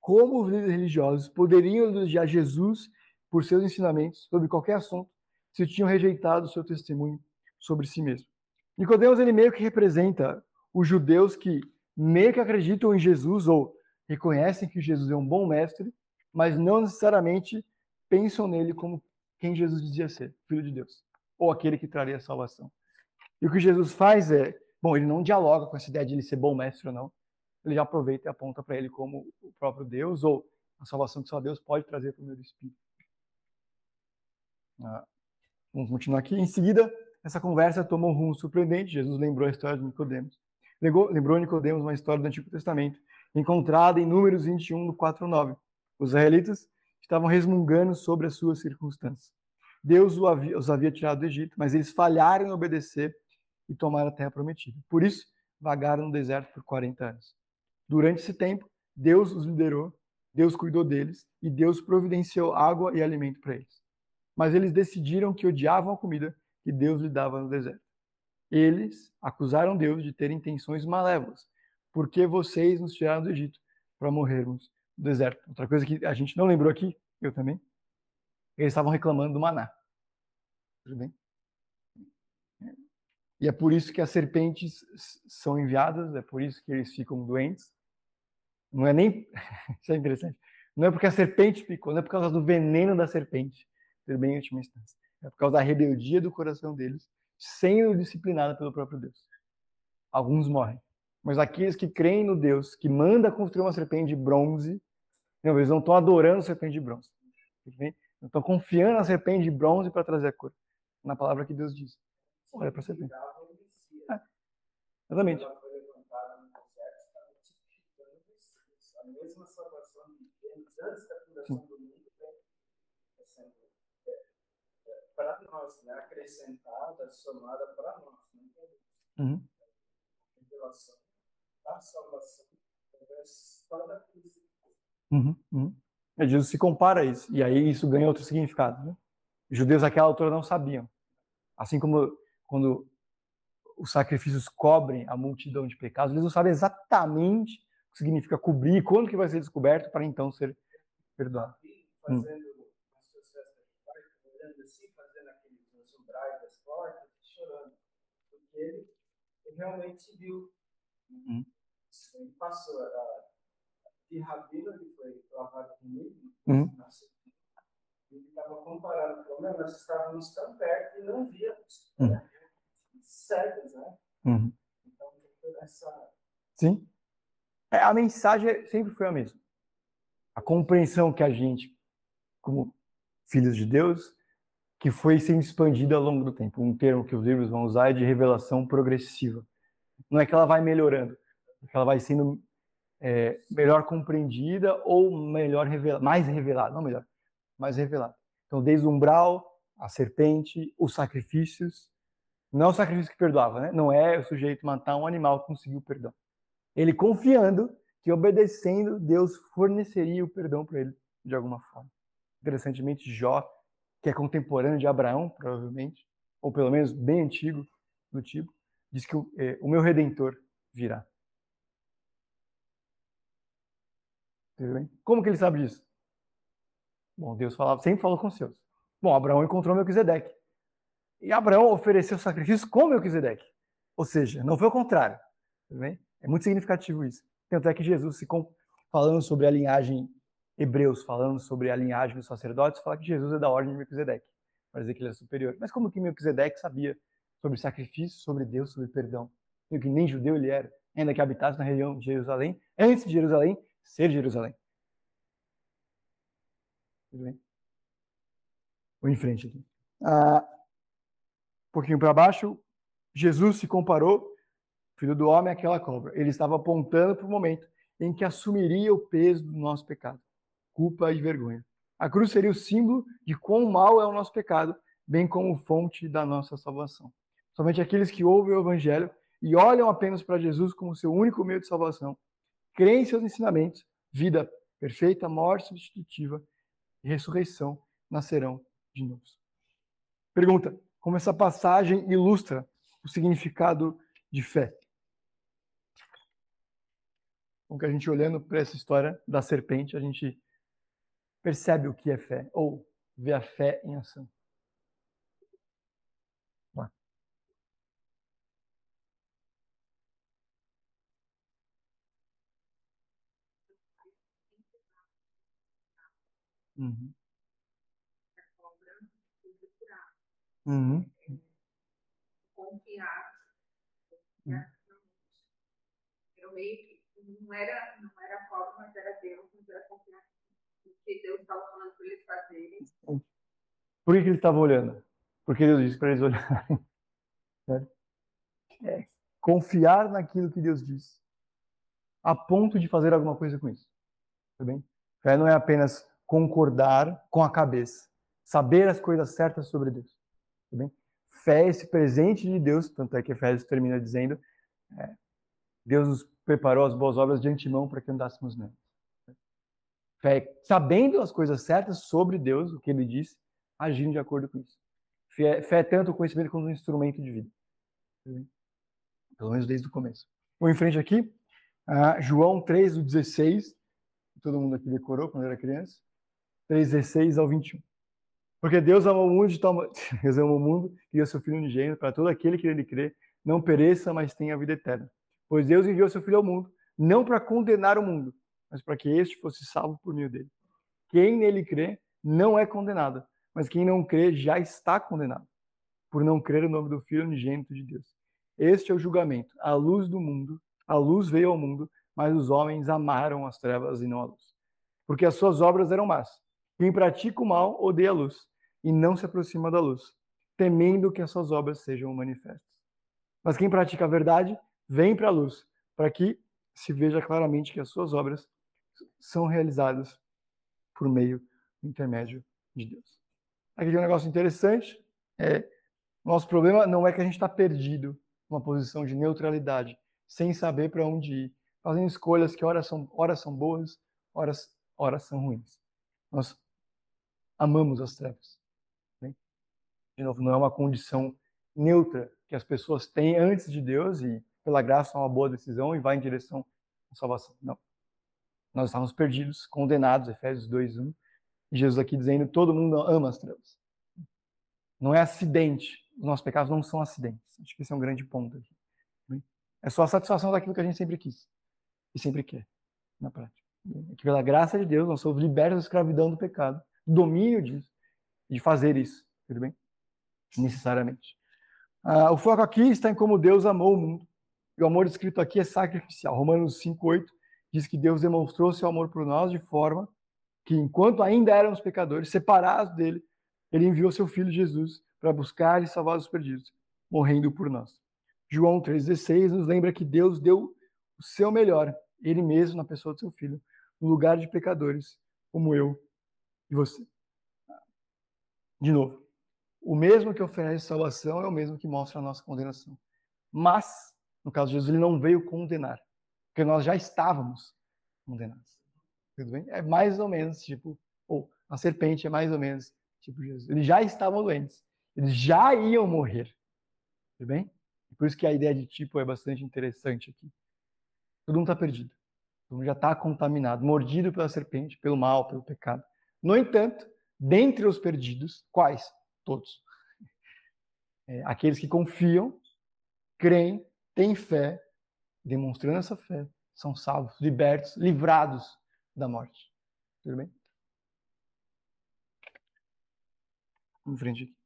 Como os líderes religiosos poderiam elogiar Jesus por seus ensinamentos sobre qualquer assunto se tinham rejeitado o seu testemunho sobre si mesmo? Nicodemos ele meio que representa os judeus que meio que acreditam em Jesus ou reconhecem que Jesus é um bom mestre, mas não necessariamente pensam nele como quem Jesus dizia ser, filho de Deus, ou aquele que traria a salvação. E o que Jesus faz é bom, ele não dialoga com essa ideia de ele ser bom mestre ou não. Ele já aproveita e aponta para ele como o próprio Deus ou a salvação que só Deus pode trazer por meio do Espírito. Ah, vamos continuar aqui. Em seguida, essa conversa tomou um rumo surpreendente. Jesus lembrou a história de Nicodemos. Lembrou, lembrou Nicodemos uma história do Antigo Testamento, encontrada em Números 21, do 4 9. Os israelitas estavam resmungando sobre as suas circunstâncias. Deus os havia tirado do Egito, mas eles falharam em obedecer e tomaram a terra prometida. Por isso, vagaram no deserto por 40 anos. Durante esse tempo, Deus os liderou, Deus cuidou deles e Deus providenciou água e alimento para eles. Mas eles decidiram que odiavam a comida que Deus lhe dava no deserto. Eles acusaram Deus de ter intenções malévolas, porque vocês nos tiraram do Egito para morrermos no deserto. Outra coisa que a gente não lembrou aqui, eu também, eles estavam reclamando do maná. Tudo bem? E é por isso que as serpentes são enviadas, é por isso que eles ficam doentes. Não é nem. Isso é interessante. Não é porque a serpente picou, não é por causa do veneno da serpente, bem em última instância. É por causa da rebeldia do coração deles, sendo disciplinada pelo próprio Deus. Alguns morrem. Mas aqueles que creem no Deus que manda construir uma serpente de bronze, não, eles não estão adorando a serpente de bronze. Não estão confiando na serpente de bronze para trazer a cura. Na palavra que Deus diz. Olha para a serpente. É. Exatamente. A mesma salvação de Deus antes da fundação do mundo sendo para nós, né? acrescentada, somada para nós. Né? Uhum. A revelação da salvação através toda a crise. Uhum, uhum. Jesus se compara a isso, e aí isso ganha outro significado. Né? Os judeus naquela altura não sabiam. Assim como quando os sacrifícios cobrem a multidão de pecados, eles não sabem exatamente o que significa cobrir, quando que vai ser descoberto para então ser perdoado. Hum. Fazendo hum. assim, fazendo aqueles umbrais das portas, chorando, porque ele, ele realmente viu, hum. ele passou a, de rabino, ele foi lavado comigo, hum. ele estava comparando, pelo menos nós estávamos tão perto e não víamos. Hum. Cegos, né? Uhum. Então, essa... Sim. É, a mensagem sempre foi a mesma. A compreensão que a gente, como filhos de Deus, que foi sendo expandida ao longo do tempo. Um termo que os livros vão usar é de revelação progressiva. Não é que ela vai melhorando, é que ela vai sendo é, melhor compreendida ou melhor revelada, mais revelada, não melhor, mais revelada. Então, desde o umbral, a serpente, os sacrifícios, não é o sacrifício que perdoava, né? Não é o sujeito matar um animal que conseguiu o perdão. Ele confiando que obedecendo, Deus forneceria o perdão para ele de alguma forma. Interessantemente, Jó, que é contemporâneo de Abraão, provavelmente, ou pelo menos bem antigo do tipo, diz que o, é, o meu redentor virá. Como que ele sabe disso? Bom, Deus falava, sempre falou com os seus. Bom, Abraão encontrou Melquisedeque. E Abraão ofereceu sacrifício com Melquisedeque. Ou seja, não foi o contrário. É muito significativo isso. Tanto é que Jesus, se falando sobre a linhagem hebreus, falando sobre a linhagem dos sacerdotes, fala que Jesus é da ordem de Melquisedeque, para dizer que ele é superior. Mas como que Melquisedeque sabia sobre sacrifício, sobre Deus, sobre perdão? E que nem judeu ele era, ainda que habitasse na região de Jerusalém, antes de Jerusalém ser Jerusalém. Tudo bem? Vou em frente aqui. Ah, pouquinho para baixo, Jesus se comparou, filho do homem, àquela cobra. Ele estava apontando para o momento em que assumiria o peso do nosso pecado, culpa e vergonha. A cruz seria o símbolo de quão mal é o nosso pecado, bem como fonte da nossa salvação. Somente aqueles que ouvem o Evangelho e olham apenas para Jesus como seu único meio de salvação, creem em seus ensinamentos, vida perfeita, morte substitutiva e ressurreição nascerão de novo. Pergunta: como essa passagem ilustra o significado de fé. Como que a gente olhando para essa história da serpente, a gente percebe o que é fé, ou vê a fé em ação. Uhum. Uhum. Confiar Né? Eu meio que não era, não era Paulo, mas era Deus, mas era confiar no que Deus estava falando para eles fazerem. Por que, que ele estava olhando? Porque Deus disse para eles olharem. É, confiar naquilo que Deus disse, a ponto de fazer alguma coisa com isso. Tudo bem? Fé não é apenas concordar com a cabeça, saber as coisas certas sobre Deus. Bem? Fé é esse presente de Deus, tanto é que Efésios termina dizendo: é, Deus nos preparou as boas obras de antemão para que andássemos nelas. Fé, sabendo as coisas certas sobre Deus, o que ele disse, agindo de acordo com isso. Fé, fé é tanto o conhecimento quanto um instrumento de vida. Pelo menos desde o começo. Vou em frente aqui. Uh, João 3, do 16. Todo mundo aqui decorou quando era criança. 3, 16 ao 21. Porque Deus amou o mundo de tal Deus amou o mundo e deu seu Filho unigênito para todo aquele que nele crê, não pereça, mas tenha a vida eterna. Pois Deus enviou seu Filho ao mundo, não para condenar o mundo, mas para que este fosse salvo por meio dele. Quem nele crê não é condenado, mas quem não crê já está condenado, por não crer no nome do Filho unigênito de Deus. Este é o julgamento. A luz do mundo, a luz veio ao mundo, mas os homens amaram as trevas e não a luz. Porque as suas obras eram más. Quem pratica o mal odeia a luz e não se aproxima da luz, temendo que as suas obras sejam manifestas. Mas quem pratica a verdade vem para a luz, para que se veja claramente que as suas obras são realizadas por meio do intermédio de Deus. Aqui tem um negócio interessante. É, nosso problema não é que a gente está perdido uma posição de neutralidade, sem saber para onde ir, fazendo escolhas que horas são, horas são boas, horas, horas são ruins. Nós amamos as trevas. Né? De novo, não é uma condição neutra que as pessoas têm antes de Deus e, pela graça, é uma boa decisão e vai em direção à salvação. Não. Nós estávamos perdidos, condenados, Efésios 2:1. E Jesus aqui dizendo: todo mundo ama as trevas. Não é acidente. Os nossos pecados não são acidentes. Acho que esse é um grande ponto aqui. É só a satisfação daquilo que a gente sempre quis e sempre quer, na prática. É que pela graça de Deus nós somos libertos da escravidão do pecado, do domínio disso, de fazer isso, tudo bem? Necessariamente. Ah, o foco aqui está em como Deus amou o mundo. E o amor escrito aqui é sacrificial. Romanos 5,8 diz que Deus demonstrou seu amor por nós de forma que, enquanto ainda éramos pecadores, separados dele, ele enviou seu filho Jesus para buscar e salvar os perdidos, morrendo por nós. João 3,16 nos lembra que Deus deu o seu melhor, ele mesmo, na pessoa do seu filho, no lugar de pecadores, como eu e você. De novo, o mesmo que oferece salvação é o mesmo que mostra a nossa condenação. Mas, no caso de Jesus, ele não veio condenar, porque nós já estávamos condenados. Tudo bem? É mais ou menos tipo, ou a serpente é mais ou menos tipo Jesus. Eles já estavam doentes, eles já iam morrer. Tudo bem? Por isso que a ideia de tipo é bastante interessante aqui. Todo mundo está perdido. Todo mundo já está contaminado, mordido pela serpente, pelo mal, pelo pecado. No entanto, dentre os perdidos, quais? Todos. É, aqueles que confiam, creem, têm fé, demonstrando essa fé, são salvos, libertos, livrados da morte. Tudo bem? Em frente aqui.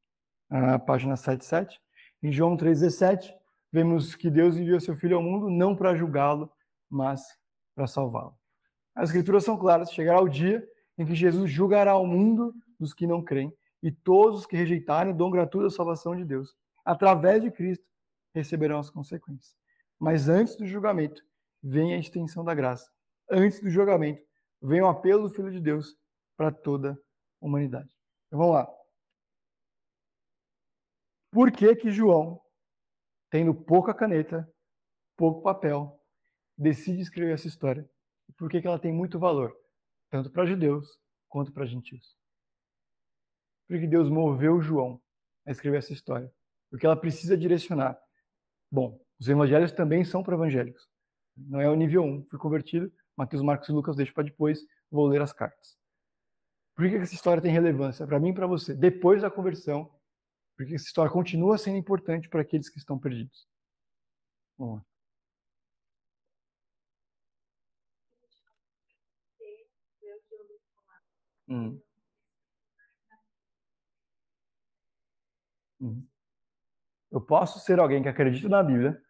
A página 77. Em João 3,17, vemos que Deus enviou seu Filho ao mundo não para julgá-lo, mas para salvá-lo. As Escrituras são claras: chegará o dia em que Jesus julgará o mundo dos que não creem e todos os que rejeitarem o dom gratuito da salvação de Deus, através de Cristo, receberão as consequências. Mas antes do julgamento, vem a extensão da graça. Antes do julgamento, vem o apelo do Filho de Deus para toda a humanidade. Então vamos lá. Por que que João tendo pouca caneta, pouco papel, decide escrever essa história. Por que, que ela tem muito valor, tanto para judeus quanto para gentios? Porque Deus moveu João a escrever essa história, porque ela precisa direcionar. Bom, os evangelhos também são para evangélicos. Não é o nível 1, fui convertido, Mateus, Marcos e Lucas deixo para depois, vou ler as cartas. Por que, essa história tem relevância para mim e para você? Depois da conversão, porque essa história continua sendo importante para aqueles que estão perdidos. Vamos lá. Hum. Hum. Eu posso ser alguém que acredita na Bíblia,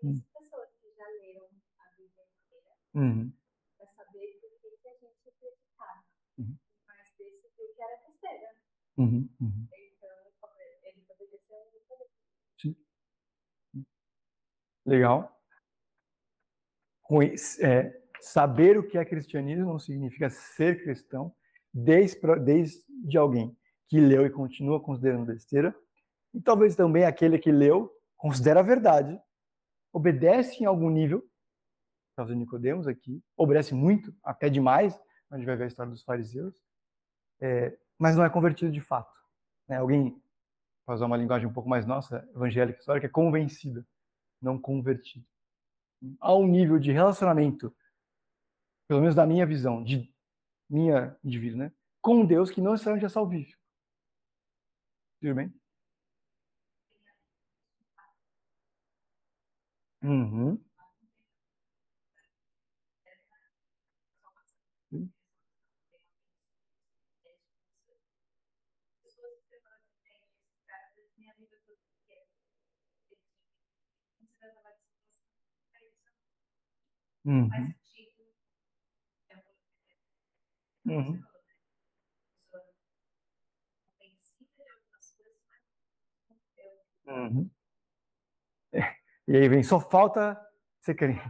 conheço pessoas que já leram a Bíblia inteira Uhum. para saber por que, que a gente acreditava. Uhum. Mas desse viu que era besteira. Uhum. Uhum. Então, ele obedeceu e eu falei, Legal. É, saber o que é cristianismo não significa ser cristão desde, pra- desde alguém que leu e continua considerando besteira, e talvez também aquele que leu considera a verdade, obedece em algum nível, caso Nicodemos aqui, obedece muito, até demais, a gente vai ver a história dos fariseus, é, mas não é convertido de fato. né? Alguém, para usar uma linguagem um pouco mais nossa, evangélica, histórica, é convencida não convertido. Há um nível de relacionamento, pelo menos da minha visão, de minha indivíduo, né? Com Deus que não necessariamente é salvífico. Tudo bem? Uhum. pessoas que preparam entendem esse cara da minha vida toda que é. Você vai falar de situação, aí isso não faz Uhum. sentido. É um Uhum. Você falou, né? Pessoa convencida de algumas coisas, mas não eu Uhum. É, E aí vem, só falta ser crente.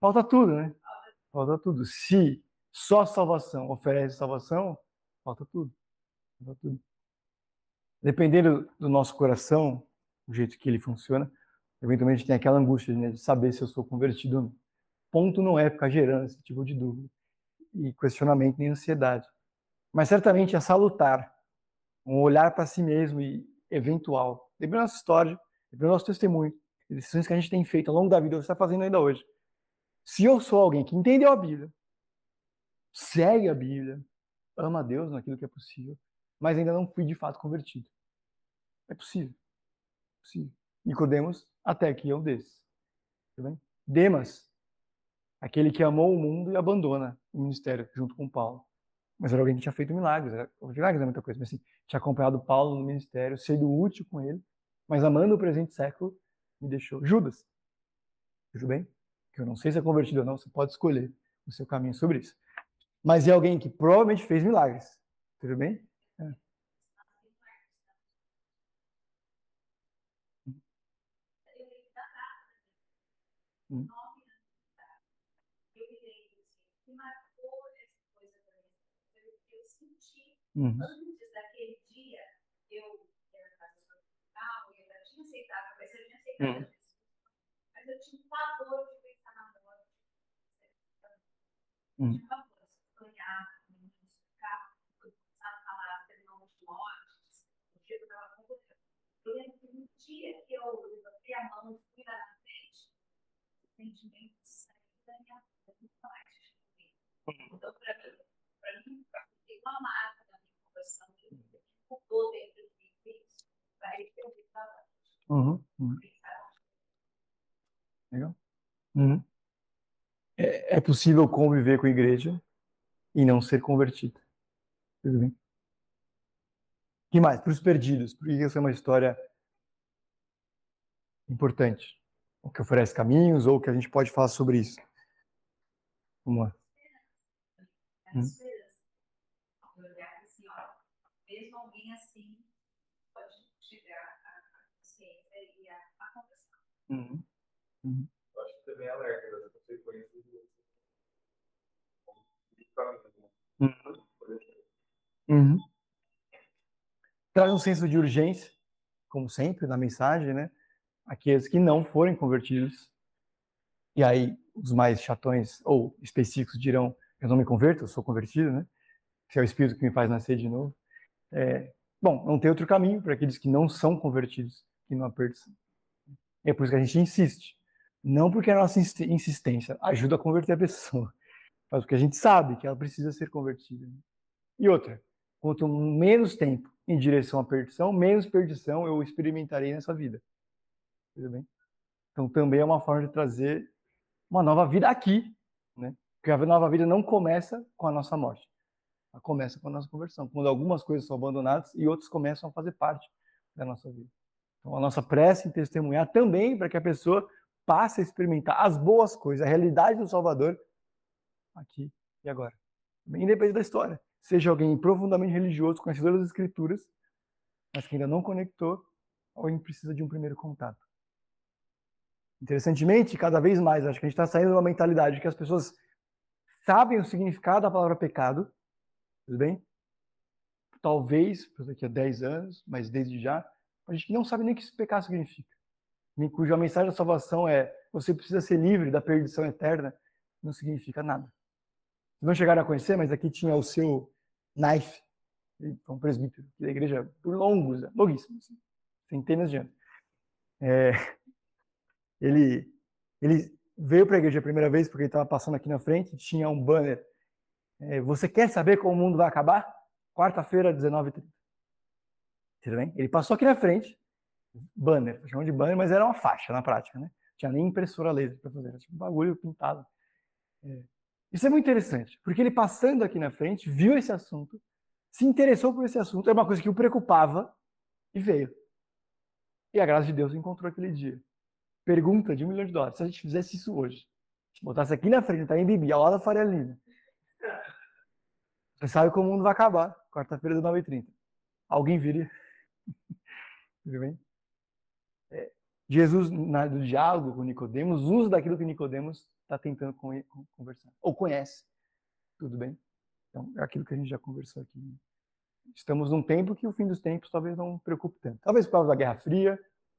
Falta tudo, né? Falta tudo. Se só salvação oferece salvação, falta tudo. Falta tudo. Dependendo do nosso coração, do jeito que ele funciona, eventualmente tem aquela angústia né, de saber se eu sou convertido ou não. Ponto não é ficar gerando esse tipo de dúvida e questionamento nem ansiedade. Mas certamente é salutar um olhar para si mesmo e eventual. Lembrando nossa história, lembrando nosso testemunho, as decisões que a gente tem feito ao longo da vida, você está fazendo ainda hoje. Se eu sou alguém que entendeu a Bíblia, segue a Bíblia, ama a Deus naquilo que é possível, mas ainda não fui de fato convertido. É possível. É possível. Nicodemos até que é um desses. Tudo bem? Demas, aquele que amou o mundo e abandona o ministério junto com Paulo. Mas era alguém que tinha feito milagres. Era, milagres é muita coisa, mas assim, tinha acompanhado Paulo no ministério, sido útil com ele, mas amando o presente século, me deixou. Judas, tudo bem? Que eu não sei se é convertido ou não, você pode escolher o seu caminho sobre isso. Mas é alguém que provavelmente fez milagres. Tudo bem? É. Hum. nove anos de idade. Eu me lembro, assim, que marcou essa coisa pra mim. Eu, eu senti, Uhum. antes daquele dia, eu ia na casa do hospital, eu já tinha aceitado, mas eu tinha aceitado Hum. Mas eu tinha um pavor de pensar na morte. Hum. Eu tinha pavor, assim, sonhar, ficar, começar a falar, um monte de morte, o dia que eu estava com. Eu lembro que no dia que eu levantei a mão e fui lá na frente, o sentimento saiu da minha vida muito mais. Então, para mim, para mim, tem uma marca mudou dentro de mim, isso, para. Uhum. Uhum. Legal? Uhum. É, é possível conviver com a igreja e não ser convertido. Tudo bem? O que mais? Para os perdidos. Porque isso é uma história importante. O que oferece caminhos ou o que a gente pode falar sobre isso. Vamos lá. Hum. esperança. Eu olhar assim, ó, mesmo alguém assim pode chegar à consciência e à, à conversão. Uhum. Eu acho que também é alerta das consequências do Uhum. Traz um senso de urgência, como sempre, na mensagem, né? Aqueles que não forem convertidos. E aí, os mais chatões ou específicos dirão: Eu não me converto, eu sou convertido, né? Que é o Espírito que me faz nascer de novo. É, bom, não tem outro caminho para aqueles que não são convertidos que não. É por isso que a gente insiste. Não porque a nossa insi- insistência ajuda a converter a pessoa, mas porque a gente sabe que ela precisa ser convertida. E outra, quanto menos tempo em direção à perdição, menos perdição eu experimentarei nessa vida. Tudo bem? Então também é uma forma de trazer uma nova vida aqui, né? Porque a nova vida não começa com a nossa morte. Ela começa com a nossa conversão, quando algumas coisas são abandonadas e outras começam a fazer parte da nossa vida. Então, a nossa prece em testemunhar também para que a pessoa passe a experimentar as boas coisas, a realidade do Salvador aqui e agora. Independente da história. Seja alguém profundamente religioso, conhecedor das Escrituras, mas que ainda não conectou, alguém precisa de um primeiro contato. Interessantemente, cada vez mais, acho que a gente está saindo de uma mentalidade que as pessoas sabem o significado da palavra pecado, tudo bem? Talvez, daqui a 10 anos, mas desde já, a gente não sabe nem o que esse pecado significa. Cuja mensagem da salvação é você precisa ser livre da perdição eterna, não significa nada. Vocês não chegaram a conhecer, mas aqui tinha o seu Knife, um presbítero da igreja por longos, longuíssimos, centenas de anos. É, ele, ele veio para a igreja a primeira vez porque ele estava passando aqui na frente, tinha um banner. É, você quer saber como o mundo vai acabar? Quarta-feira, 19h30. Tudo bem? Ele passou aqui na frente, banner, chamam de banner, mas era uma faixa na prática, né? Tinha nem impressora laser para fazer, era tipo um bagulho pintado. É. Isso é muito interessante, porque ele passando aqui na frente, viu esse assunto, se interessou por esse assunto, é uma coisa que o preocupava e veio. E a graça de Deus encontrou aquele dia. Pergunta de um milhão de dólares. Se a gente fizesse isso hoje, botasse aqui na frente, tá em Bibi, ao lado da Faria Lima. Você sabe como o mundo vai acabar, quarta-feira do 9h30. Alguém viria? Tudo bem? É, Jesus, na, do diálogo com Nicodemos, usa daquilo que Nicodemos está tentando conversar. Ou conhece. Tudo bem? Então, é aquilo que a gente já conversou aqui. Né? Estamos num tempo que o fim dos tempos talvez não preocupe tanto. Talvez por causa da Guerra Fria,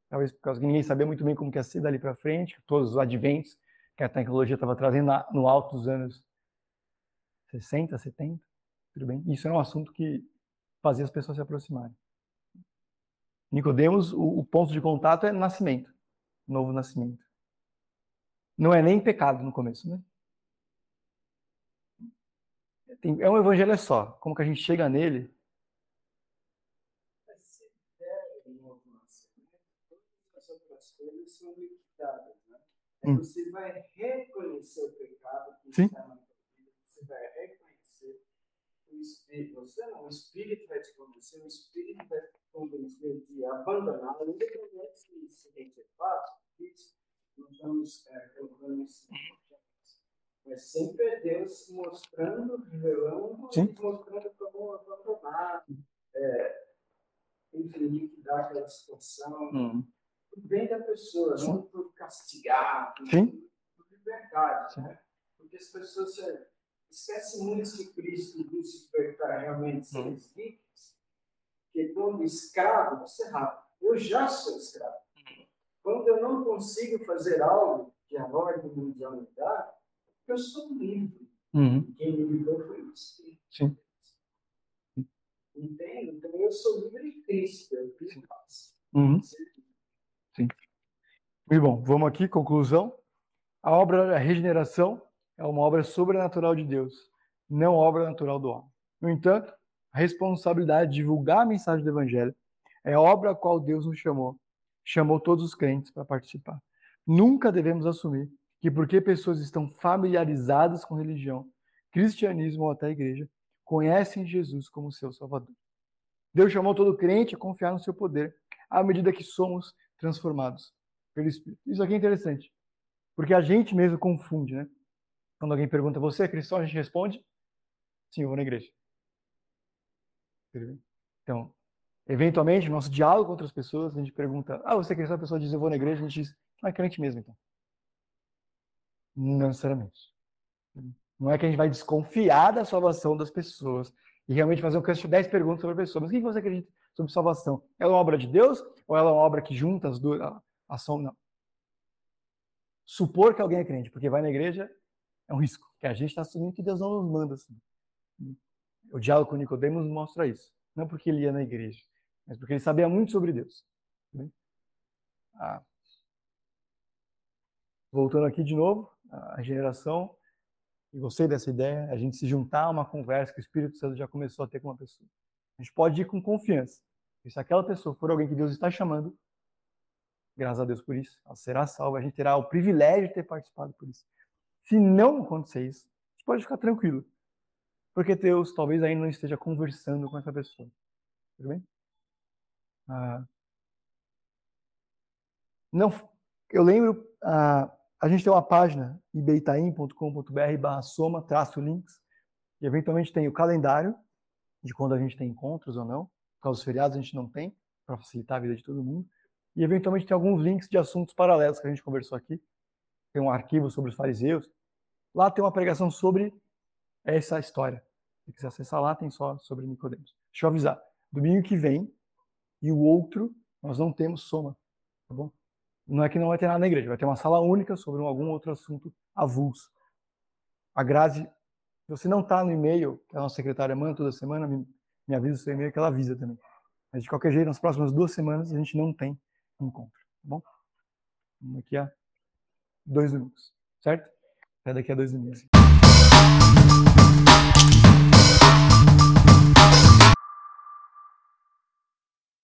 talvez por causa que ninguém sabia muito bem como que ia ser dali para frente, todos os adventos que a tecnologia estava trazendo no alto dos anos 60, 70, tudo bem? Isso era um assunto que fazia as pessoas se aproximarem. Nicodemos, o, o ponto de contato é nascimento, novo nascimento. Não é nem pecado no começo, né? é um evangelho só. Como que a gente chega nele. Né? Hum. Você vai reconhecer o pecado que Sim. está na vida, você vai reconhecer Espírito. Você não, o Espírito vai te convencer, o Espírito vai te convencer de abandonar, independente se isso é fácil, não estamos é, colocando isso mas sempre é Deus mostrando, revelando mostrando como abandonar, é, enfim, liquidar aquela situação. Hum por bem da pessoa, Sim. não por castigar, por, por liberdade. Né? Porque as pessoas se, esquecem muito que Cristo disse para realmente ser uhum. livres, que quando escravo, você errado. Eu já sou escravo. Uhum. Quando eu não consigo fazer algo que a ordem mundial me dá, eu sou livre. Uhum. Quem me livrou foi o Espírito. Sim. Entende? Então eu sou livre em Cristo. Eu Sim. Uhum. Sim. Muito bom. Vamos aqui, conclusão. A obra da regeneração é uma obra sobrenatural de Deus, não obra natural do homem. No entanto, a responsabilidade de divulgar a mensagem do Evangelho é obra a qual Deus nos chamou, chamou todos os crentes para participar. Nunca devemos assumir que porque pessoas estão familiarizadas com religião, cristianismo ou até igreja, conhecem Jesus como seu Salvador. Deus chamou todo crente a confiar no seu poder, à medida que somos transformados pelo Espírito. Isso aqui é interessante, porque a gente mesmo confunde, né? Quando alguém pergunta, você é cristão? A gente responde, sim, eu vou na igreja. Então, eventualmente, no nosso diálogo com outras pessoas, a gente pergunta, ah, você é cristão? A pessoa diz, eu vou na igreja, a gente diz, ah, é crente mesmo, então. Não necessariamente. Não é que a gente vai desconfiar da salvação das pessoas e realmente fazer um cast de 10 perguntas sobre a pessoa. Mas o que você acredita sobre salvação? Ela é uma obra de Deus ou ela é uma obra que junta as duas? Ação, não. Supor que alguém é crente, porque vai na igreja, é um risco. Que a gente está assumindo que Deus não nos manda assim. O diálogo com Nicodemos mostra isso. Não porque ele ia na igreja, mas porque ele sabia muito sobre Deus. Ah. Voltando aqui de novo, a geração, e gostei dessa ideia, a gente se juntar a uma conversa que o Espírito Santo já começou a ter com uma pessoa. A gente pode ir com confiança. E se aquela pessoa for alguém que Deus está chamando, graças a Deus por isso, ela será salva, a gente terá o privilégio de ter participado por isso. Se não acontecer isso, gente pode ficar tranquilo. Porque Deus talvez ainda não esteja conversando com essa pessoa. Tudo bem? Ah, Não, eu lembro, a, a gente tem uma página, ibeitaim.com.br barra soma, traço links, e eventualmente tem o calendário de quando a gente tem encontros ou não. Por causa dos feriados a gente não tem, para facilitar a vida de todo mundo. E eventualmente tem alguns links de assuntos paralelos que a gente conversou aqui. Tem um arquivo sobre os fariseus. Lá tem uma pregação sobre essa história. Se quiser acessar lá, tem só sobre Nicodemos. Deixa eu avisar. Domingo que vem e o outro, nós não temos soma. Tá bom? Não é que não vai ter nada na igreja, vai ter uma sala única sobre algum outro assunto avulso. A Grazi, se você não está no e-mail, que a nossa secretária manda toda semana, me, me avisa o seu e-mail que ela avisa também. Mas de qualquer jeito, nas próximas duas semanas a gente não tem encontro, tá bom? Daqui a dois domingos, certo? Até daqui a dois domingos.